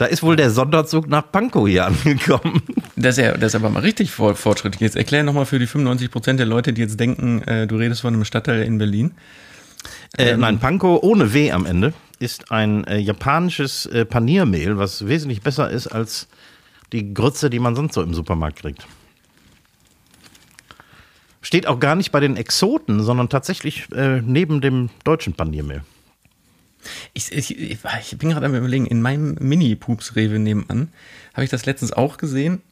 Da ist wohl der Sonderzug nach Pankow hier angekommen. Das ist, ja, das ist aber mal richtig fortschrittlich. Jetzt erklär nochmal für die 95% der Leute, die jetzt denken, äh, du redest von einem Stadtteil in Berlin. Äh, nein, Panko ohne W am Ende ist ein äh, japanisches äh, Paniermehl, was wesentlich besser ist als die Grütze, die man sonst so im Supermarkt kriegt. Steht auch gar nicht bei den Exoten, sondern tatsächlich äh, neben dem deutschen Paniermehl. Ich, ich, ich, bin gerade am überlegen, in meinem Mini-Pups-Rewe nebenan habe ich das letztens auch gesehen,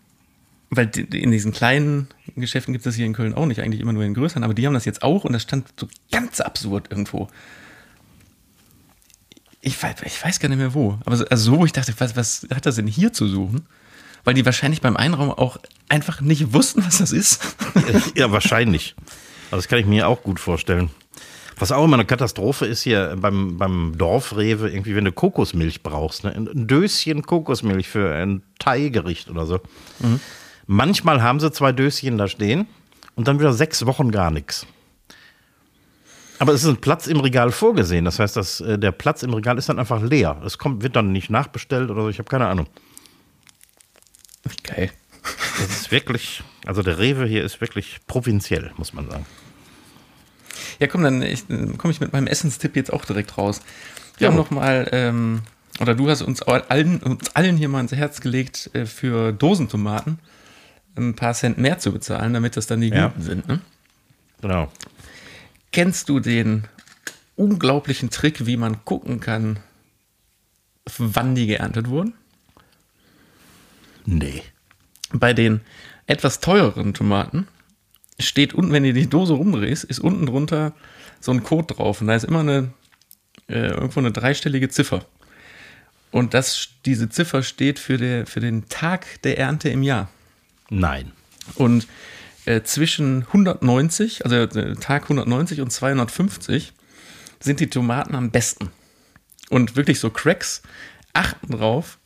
weil in diesen kleinen Geschäften gibt es das hier in Köln auch nicht, eigentlich immer nur in größeren, aber die haben das jetzt auch und das stand so ganz absurd irgendwo. Ich weiß, ich weiß gar nicht mehr wo, aber so, also so, ich dachte, was, was hat das denn hier zu suchen? Weil die wahrscheinlich beim Einraum auch einfach nicht wussten, was das ist. ja, wahrscheinlich. Also das kann ich mir auch gut vorstellen. Was auch immer eine Katastrophe ist hier beim, beim Dorfrewe, irgendwie, wenn du Kokosmilch brauchst, ne? ein Döschen Kokosmilch für ein Thai-Gericht oder so. Manchmal haben sie zwei Döschen da stehen und dann wieder sechs Wochen gar nichts. Aber es ist ein Platz im Regal vorgesehen. Das heißt, dass, äh, der Platz im Regal ist dann einfach leer. Es kommt, wird dann nicht nachbestellt oder so. Ich habe keine Ahnung. Geil. Das ist wirklich, also der Rewe hier ist wirklich provinziell, muss man sagen. Ja, komm, dann dann komme ich mit meinem Essenstipp jetzt auch direkt raus. Wir Ja. haben noch mal, ähm, oder du hast uns allen, uns allen hier mal ins Herz gelegt, äh, für Dosentomaten ein paar Cent mehr zu bezahlen, damit das dann die Ja. guten sind. Ne? Genau. Kennst du den unglaublichen Trick, wie man gucken kann, wann die geerntet wurden? Nee. Bei den etwas teureren Tomaten steht unten, wenn du die Dose rumdrehst, ist unten drunter so ein Code drauf. Und da ist immer eine, äh, irgendwo eine dreistellige Ziffer. Und das, diese Ziffer steht für, der, für den Tag der Ernte im Jahr. Nein. Und äh, zwischen 190, also äh, Tag 190 und 250 sind die Tomaten am besten. Und wirklich so Cracks achten drauf,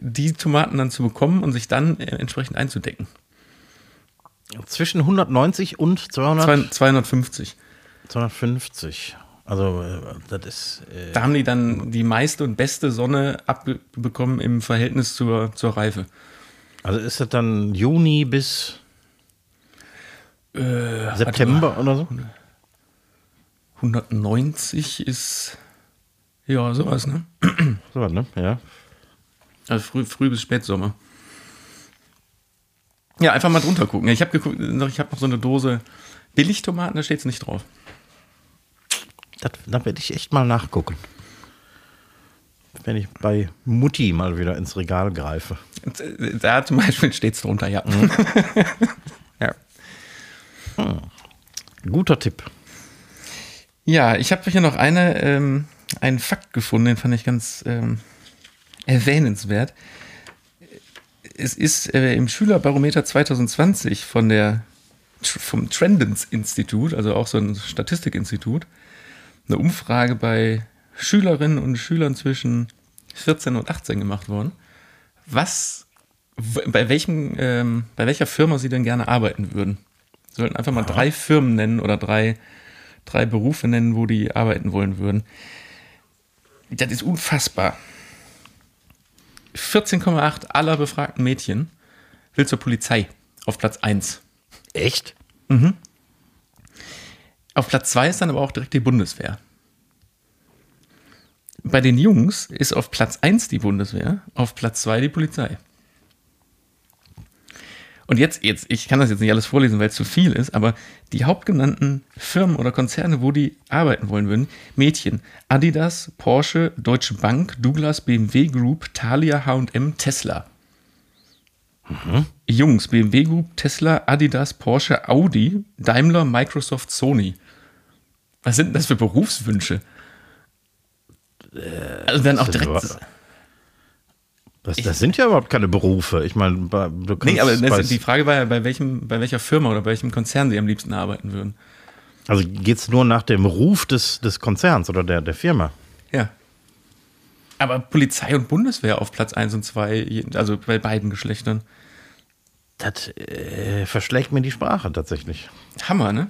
die Tomaten dann zu bekommen und sich dann äh, entsprechend einzudecken. Zwischen 190 und 200, Zwei- 250. 250. Also, äh, das ist. Äh, Da haben die dann die meiste und beste Sonne abbekommen im Verhältnis zur, zur Reife. also, ist das dann Juni bis Äh, September oder so? 190 ist ja sowas, ne? So was, ne? Ja. Also früh, früh bis Spätsommer. Ja, einfach mal drunter gucken. Ich habe geguckt, ich habe noch so eine Dose Billigtomaten, da steht es nicht drauf. Das, da werde ich echt mal nachgucken. Wenn ich bei Mutti mal wieder ins Regal greife. Da zum Beispiel steht es drunter, ja. Mhm. ja. Hm. Guter Tipp. Ja, ich habe hier noch eine, ähm, einen Fakt gefunden, den fand ich ganz ähm, erwähnenswert. Es ist äh, im Schülerbarometer 2020 von der, vom Trendens-Institut, also auch so ein Statistikinstitut, eine Umfrage bei Schülerinnen und Schülern zwischen 14 und 18 gemacht worden, was, bei, welchem, ähm, bei welcher Firma sie denn gerne arbeiten würden. Sie sollten einfach mal Aha. drei Firmen nennen oder drei drei Berufe nennen, wo die arbeiten wollen würden. Das ist unfassbar. 14,8 aller befragten Mädchen will zur Polizei auf Platz 1. Echt? Mhm. Auf Platz 2 ist dann aber auch direkt die Bundeswehr. Bei den Jungs ist auf Platz 1 die Bundeswehr, auf Platz 2 die Polizei. Und jetzt, jetzt, ich kann das jetzt nicht alles vorlesen, weil es zu viel ist, aber die hauptgenannten Firmen oder Konzerne, wo die arbeiten wollen würden, Mädchen, Adidas, Porsche, Deutsche Bank, Douglas, BMW Group, Thalia, H&M, Tesla. Mhm. Jungs, BMW Group, Tesla, Adidas, Porsche, Audi, Daimler, Microsoft, Sony. Was sind denn das für Berufswünsche? Äh, also dann auch direkt. Das, das sind ja überhaupt keine Berufe. Ich meine, du kannst. Nee, aber das, die Frage war ja, bei, welchem, bei welcher Firma oder bei welchem Konzern sie am liebsten arbeiten würden. Also geht es nur nach dem Ruf des, des Konzerns oder der, der Firma? Ja. Aber Polizei und Bundeswehr auf Platz 1 und 2, also bei beiden Geschlechtern. Das äh, verschlägt mir die Sprache tatsächlich. Hammer, ne?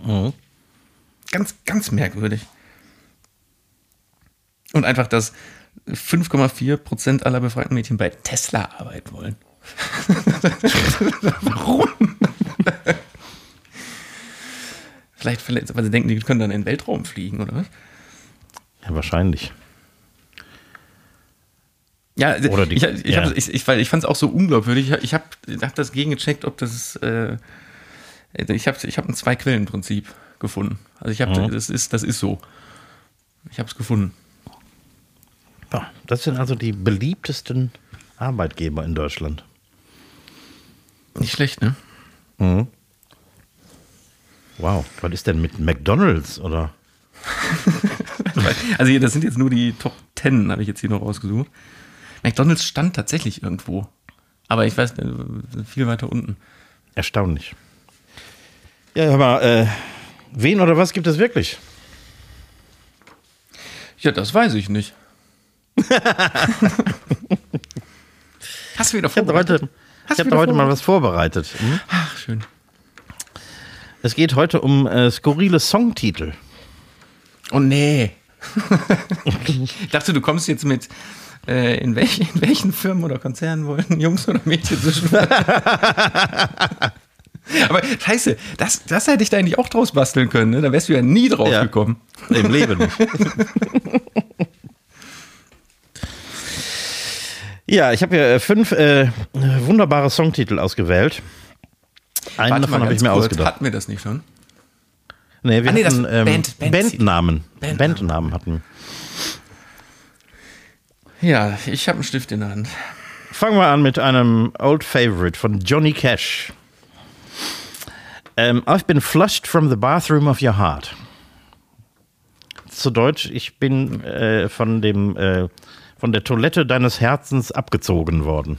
Mhm. Ganz, ganz merkwürdig. Und einfach das, 5,4 Prozent aller befragten Mädchen bei Tesla arbeiten wollen. Warum? Vielleicht, weil sie denken, die können dann in den Weltraum fliegen, oder was? Ja, wahrscheinlich. Ja, oder die, ich, ich, ja. ich, ich, ich fand es auch so unglaubwürdig. Ich, ich habe hab das gegengecheckt, ob das. Äh, ich habe ich hab ein Zwei-Quellen-Prinzip gefunden. Also ich habe, mhm. das, ist, das ist so. Ich habe es gefunden. Ja, das sind also die beliebtesten Arbeitgeber in Deutschland. Nicht schlecht, ne? Mhm. Wow, was ist denn mit McDonalds oder? also das sind jetzt nur die Top 10, habe ich jetzt hier noch rausgesucht. McDonalds stand tatsächlich irgendwo. Aber ich weiß, äh, viel weiter unten. Erstaunlich. Ja, aber äh, wen oder was gibt es wirklich? Ja, das weiß ich nicht. Hast du wieder vorbereitet? Ich habe heute, hab heute mal was vorbereitet. Hm? Ach, schön. Es geht heute um äh, skurrile Songtitel. Oh nee. ich dachte, du kommst jetzt mit, äh, in, welch, in, welchen Firmen oder Konzernen wollen Jungs oder Mädchen zwischen. Aber scheiße, das, das hätte ich da eigentlich auch draus basteln können. Ne? Da wärst du ja nie drauf ja, gekommen. Im Leben nicht. Ja, ich habe hier äh, fünf äh, wunderbare Songtitel ausgewählt. Einen Warte davon habe ich mir kurz. ausgedacht. Hatten wir das nicht schon? Nee, wir ah, nee, hatten ähm, Band, Band Bandnamen. Bandnamen. Bandnamen hatten Ja, ich habe einen Stift in der Hand. Fangen wir an mit einem Old Favorite von Johnny Cash. Ähm, I've been flushed from the bathroom of your heart. Zu Deutsch, ich bin äh, von dem äh, von der Toilette deines Herzens abgezogen worden.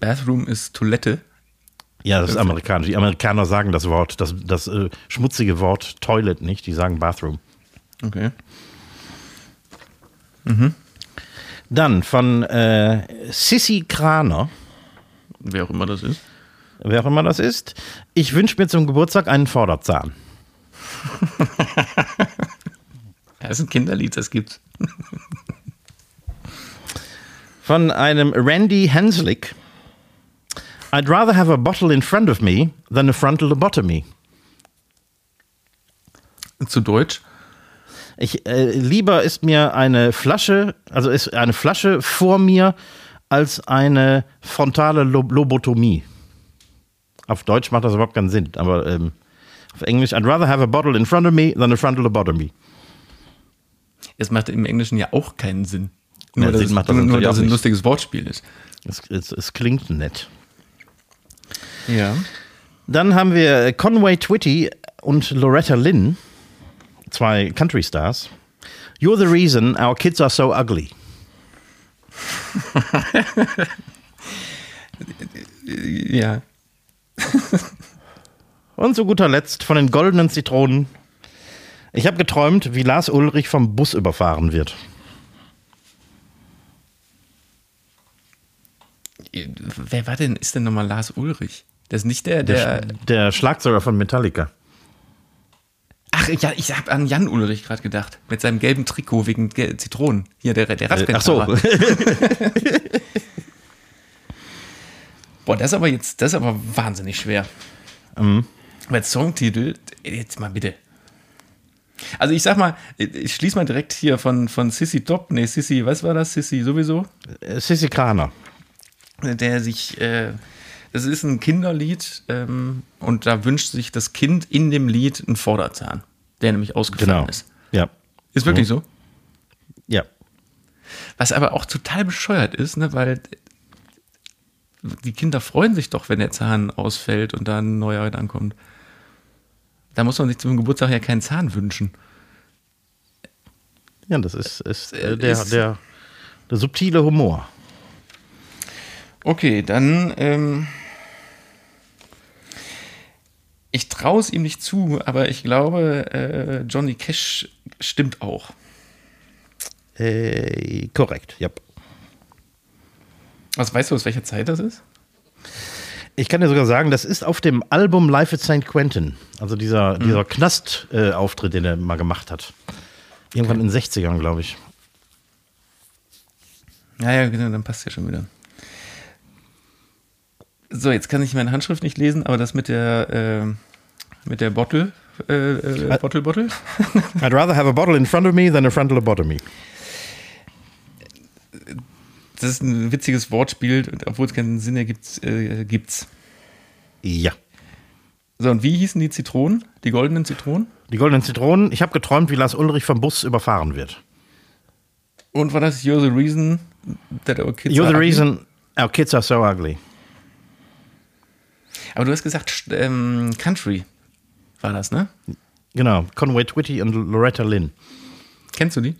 Bathroom ist Toilette. Ja, das ist amerikanisch. Die Amerikaner sagen das Wort, das, das äh, schmutzige Wort Toilet nicht, die sagen Bathroom. Okay. Mhm. Dann von äh, Sissy Kraner. Wer auch immer das ist. Wer auch immer das ist. Ich wünsche mir zum Geburtstag einen Vorderzahn. Das ist ein Kinderlied, das gibt's. Von einem Randy Henslick. I'd rather have a bottle in front of me than a frontal lobotomy. Zu Deutsch? Ich, äh, lieber ist mir eine Flasche, also ist eine Flasche vor mir, als eine frontale Lob Lobotomie. Auf Deutsch macht das überhaupt keinen Sinn, aber ähm, auf Englisch, I'd rather have a bottle in front of me than a frontal lobotomy. Es macht im Englischen ja auch keinen Sinn. Ja, Nur, dass, Sinn es, macht das nur, dass es ein lustiges Wortspiel ist. Es, es, es klingt nett. Ja. Dann haben wir Conway Twitty und Loretta Lynn, zwei Country Stars. You're the reason our kids are so ugly. Ja. Und zu guter Letzt von den goldenen Zitronen. Ich habe geträumt, wie Lars Ulrich vom Bus überfahren wird. Wer war denn, ist denn nochmal Lars Ulrich? Das ist nicht der, der. Der, der Schlagzeuger von Metallica. Ach ja, ich habe an Jan Ulrich gerade gedacht. Mit seinem gelben Trikot wegen Zitronen. Hier, der, der Äh, ach so. Radrennfahrer. Boah, das ist aber jetzt, das ist aber wahnsinnig schwer. Mhm. Weil Songtitel, jetzt mal bitte. Also ich sag mal, ich schließe mal direkt hier von, von Sissy Top, nee, Sissy, was war das? Sissy sowieso? Äh, Sissy Kraner. der sich, äh, das ist ein Kinderlied ähm, und da wünscht sich das Kind in dem Lied einen Vorderzahn, der nämlich ausgefallen Genau. ist. Ja. Ist wirklich so. Ja. Was aber auch total bescheuert ist, ne, weil die Kinder freuen sich doch, wenn der Zahn ausfällt und da ein neuer ankommt. Da muss man sich zum Geburtstag ja keinen Zahn wünschen. Ja, das ist, ist Äh, äh, der, ist- der, der subtile Humor. Okay, dann. Ähm, ich traue es ihm nicht zu, aber ich glaube, äh, Johnny Cash stimmt auch. Äh, korrekt, ja. Was weißt du, aus welcher Zeit das ist? Ich kann dir sogar sagen, das ist auf dem Album Life at St. Quentin. Also dieser, dieser Knast-Auftritt, den er mal gemacht hat. Irgendwann in den 60ern, glaube ich. Ja, ja, genau, dann passt ja schon wieder. So, jetzt kann ich meine Handschrift nicht lesen, aber das mit der, äh, mit der Bottle, äh, äh, Bottle, Bottle. I'd rather have a bottle in front of me than a frontal lobotomy. Das ist ein witziges Wortspiel, und obwohl es keinen Sinn ergibt, äh, gibt's. Ja. So, und wie hießen die Zitronen? Die goldenen Zitronen? Die goldenen Zitronen. Ich habe geträumt, wie Lars Ulrich vom Bus überfahren wird. Und war das You're the reason that our kids You're are the ugly? reason our kids are so ugly. Aber du hast gesagt, ähm, Country war das, ne? Genau. Conway Twitty und Loretta Lynn. Kennst du die?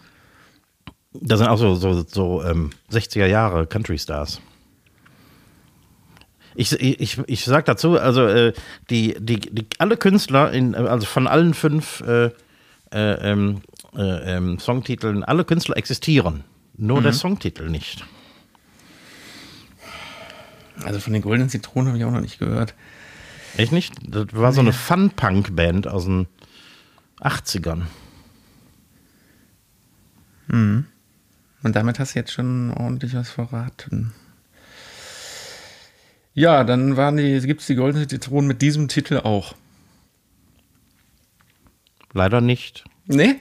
Das sind auch so, so, so ähm, 60er Jahre Country Stars. Ich, ich, ich sag dazu, also äh, die, die, die, alle Künstler, in, also von allen fünf äh, äh, ähm, äh, ähm, Songtiteln, alle Künstler existieren. Nur der Songtitel nicht. Also von den goldenen Zitronen habe ich auch noch nicht gehört. Echt nicht? Das war so eine Fun-Punk-Band aus den 80ern. Und damit hast du jetzt schon ordentlich was verraten. Ja, dann waren die, gibt es die goldenen Zitronen mit diesem Titel auch. Leider nicht. Nee?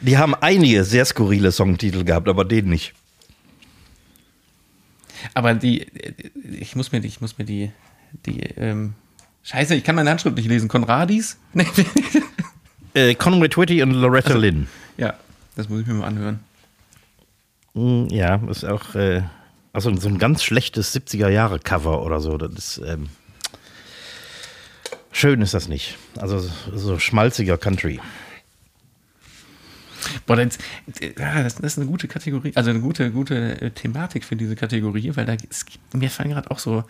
Die haben einige sehr skurrile Songtitel gehabt, aber den nicht. Aber die, ich muss mir die, ich muss mir die, die, ähm, Scheiße, ich kann meine Handschrift nicht lesen. Konradis? Nee. Äh, Conway Twitty und Loretta Lynn. ja, das muss ich mir mal anhören. Mm, Ja, ist auch äh, also so ein ganz schlechtes 70er-Jahre-Cover oder so. Das ist, ähm, schön ist das nicht. Also so- schmalziger Country. Boah, das, das, ist eine gute Kategorie, also eine gute, gute äh, Thematik für diese Kategorie, weil da es mir fallen gerade auch so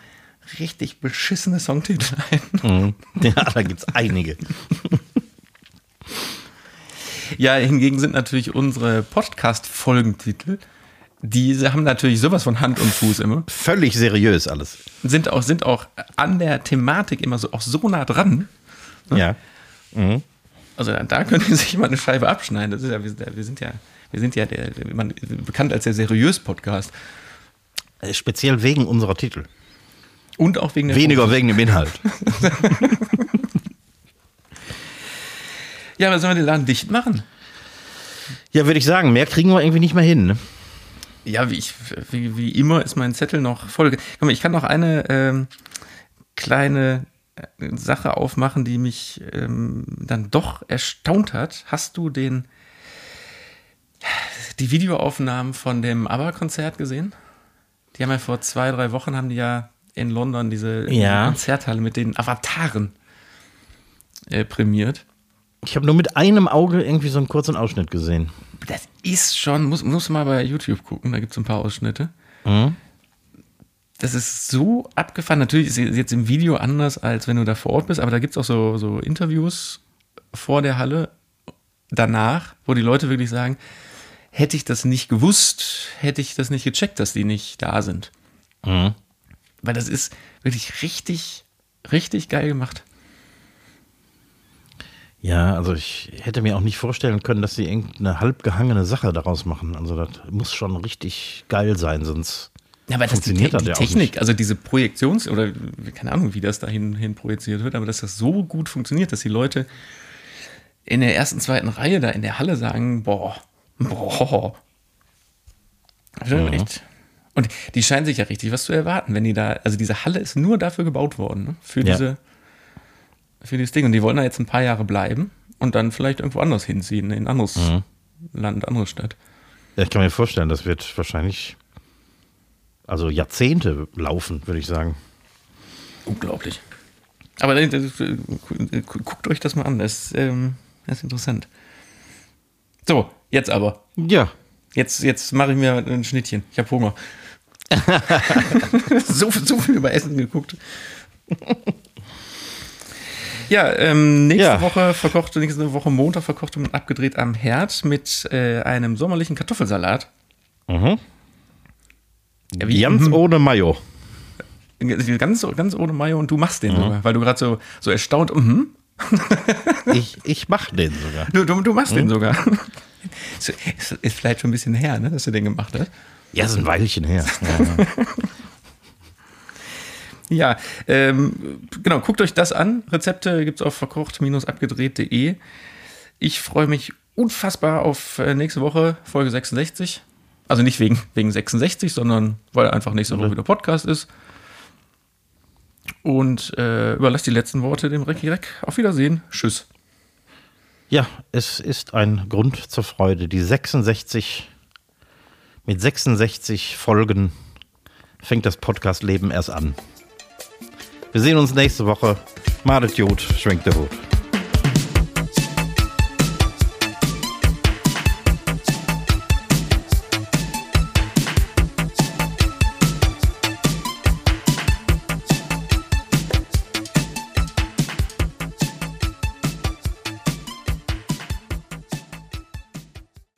richtig beschissene Songtitel ein. Ja, da gibt es einige. Ja, hingegen sind natürlich unsere Podcast-Folgentitel, diese haben natürlich sowas von Hand und Fuß immer, Völlig seriös alles. sind auch, sind auch an der Thematik immer so, auch so nah dran. Ja. Also da, da können Sie sich mal eine Scheibe abschneiden. Das ist ja, wir, sind ja, wir sind ja, wir sind ja der, man, bekannt als der seriös Podcast. Äh, Speziell wegen unserer Titel. Und auch wegen der Weniger wegen dem Inhalt. Ja, aber sollen wir den Laden dicht machen? Ja, würde ich sagen, mehr kriegen wir irgendwie nicht mehr hin. Ne? Ja, wie, ich, wie, wie immer ist mein Zettel noch voll. Mal, ich kann noch eine ähm, kleine äh, Sache aufmachen, die mich ähm, dann doch erstaunt hat. Hast du den die Videoaufnahmen von dem ABBA-Konzert gesehen? Die haben ja vor zwei, drei Wochen haben die ja in London diese, Ja. Konzerthalle mit den Avataren äh, prämiert. Ich habe nur mit einem Auge irgendwie so einen kurzen Ausschnitt gesehen. Das ist schon, muss, muss mal bei YouTube gucken, da gibt es ein paar Ausschnitte. Mhm. Das ist so abgefahren. Natürlich ist es jetzt im Video anders, als wenn du da vor Ort bist, aber da gibt es auch so, so Interviews vor der Halle danach, wo die Leute wirklich sagen, hätte ich das nicht gewusst, hätte ich das nicht gecheckt, dass die nicht da sind. Mhm. Weil das ist wirklich richtig, richtig geil gemacht. Ja, also ich hätte mir auch nicht vorstellen können, dass sie irgendeine halbgehangene Sache daraus machen. Also das muss schon richtig geil sein, sonst Ja, aber das die, Te die ja Technik, also diese Projektions- oder keine Ahnung, wie das dahin hin projiziert wird, aber dass das so gut funktioniert, dass die Leute in der ersten, zweiten Reihe da in der Halle sagen, boah, boah. Schon echt. Und die scheinen sich ja richtig was zu erwarten, wenn die da, also diese Halle ist nur dafür gebaut worden, ne? für Ja. diese, für dieses Ding. Und die wollen da jetzt ein paar Jahre bleiben und dann vielleicht irgendwo anders hinziehen, in ein anderes Mhm. Land, andere Stadt. Ja, ich kann mir vorstellen, das wird wahrscheinlich also Jahrzehnte laufen, würde ich sagen. Unglaublich. Aber äh, das, äh, gu- guckt euch das mal an, das, ist, ähm, das ist interessant. So, jetzt aber. Ja, Jetzt, jetzt mache ich mir ein Schnittchen. Ich habe Hunger. so, so viel über Essen geguckt. Ja, ähm, nächste Ja. Woche verkochte, nächste Woche Montag verkochte man abgedreht am Herd mit äh, einem sommerlichen Kartoffelsalat. Mhm. Ja, wie- ganz mhm. ohne Mayo. Ganz, ganz ohne Mayo und du machst den sogar, weil du gerade so, so erstaunt, mhm, Ich, ich mache den sogar. Du, du, du machst den sogar. Ist, ist, ist vielleicht schon ein bisschen her, ne, dass du den gemacht hast. Ja, ist ein Weilchen her. Ja. Ja, ähm, genau, guckt euch das an. Rezepte gibt es auf verkocht-abgedreht.de. Ich freue mich unfassbar auf äh, nächste Woche, Folge 66. Also nicht wegen, wegen 66, sondern weil einfach nächste Woche wieder Podcast ist. Und äh, überlasse die letzten Worte dem Recki Reck. Auf Wiedersehen. Tschüss. ja, es ist ein Grund zur Freude. Die 66, mit 66 Folgen fängt das Podcast-Leben erst an. Wir sehen uns nächste Woche. Madet Jod, schwenkt der Hut.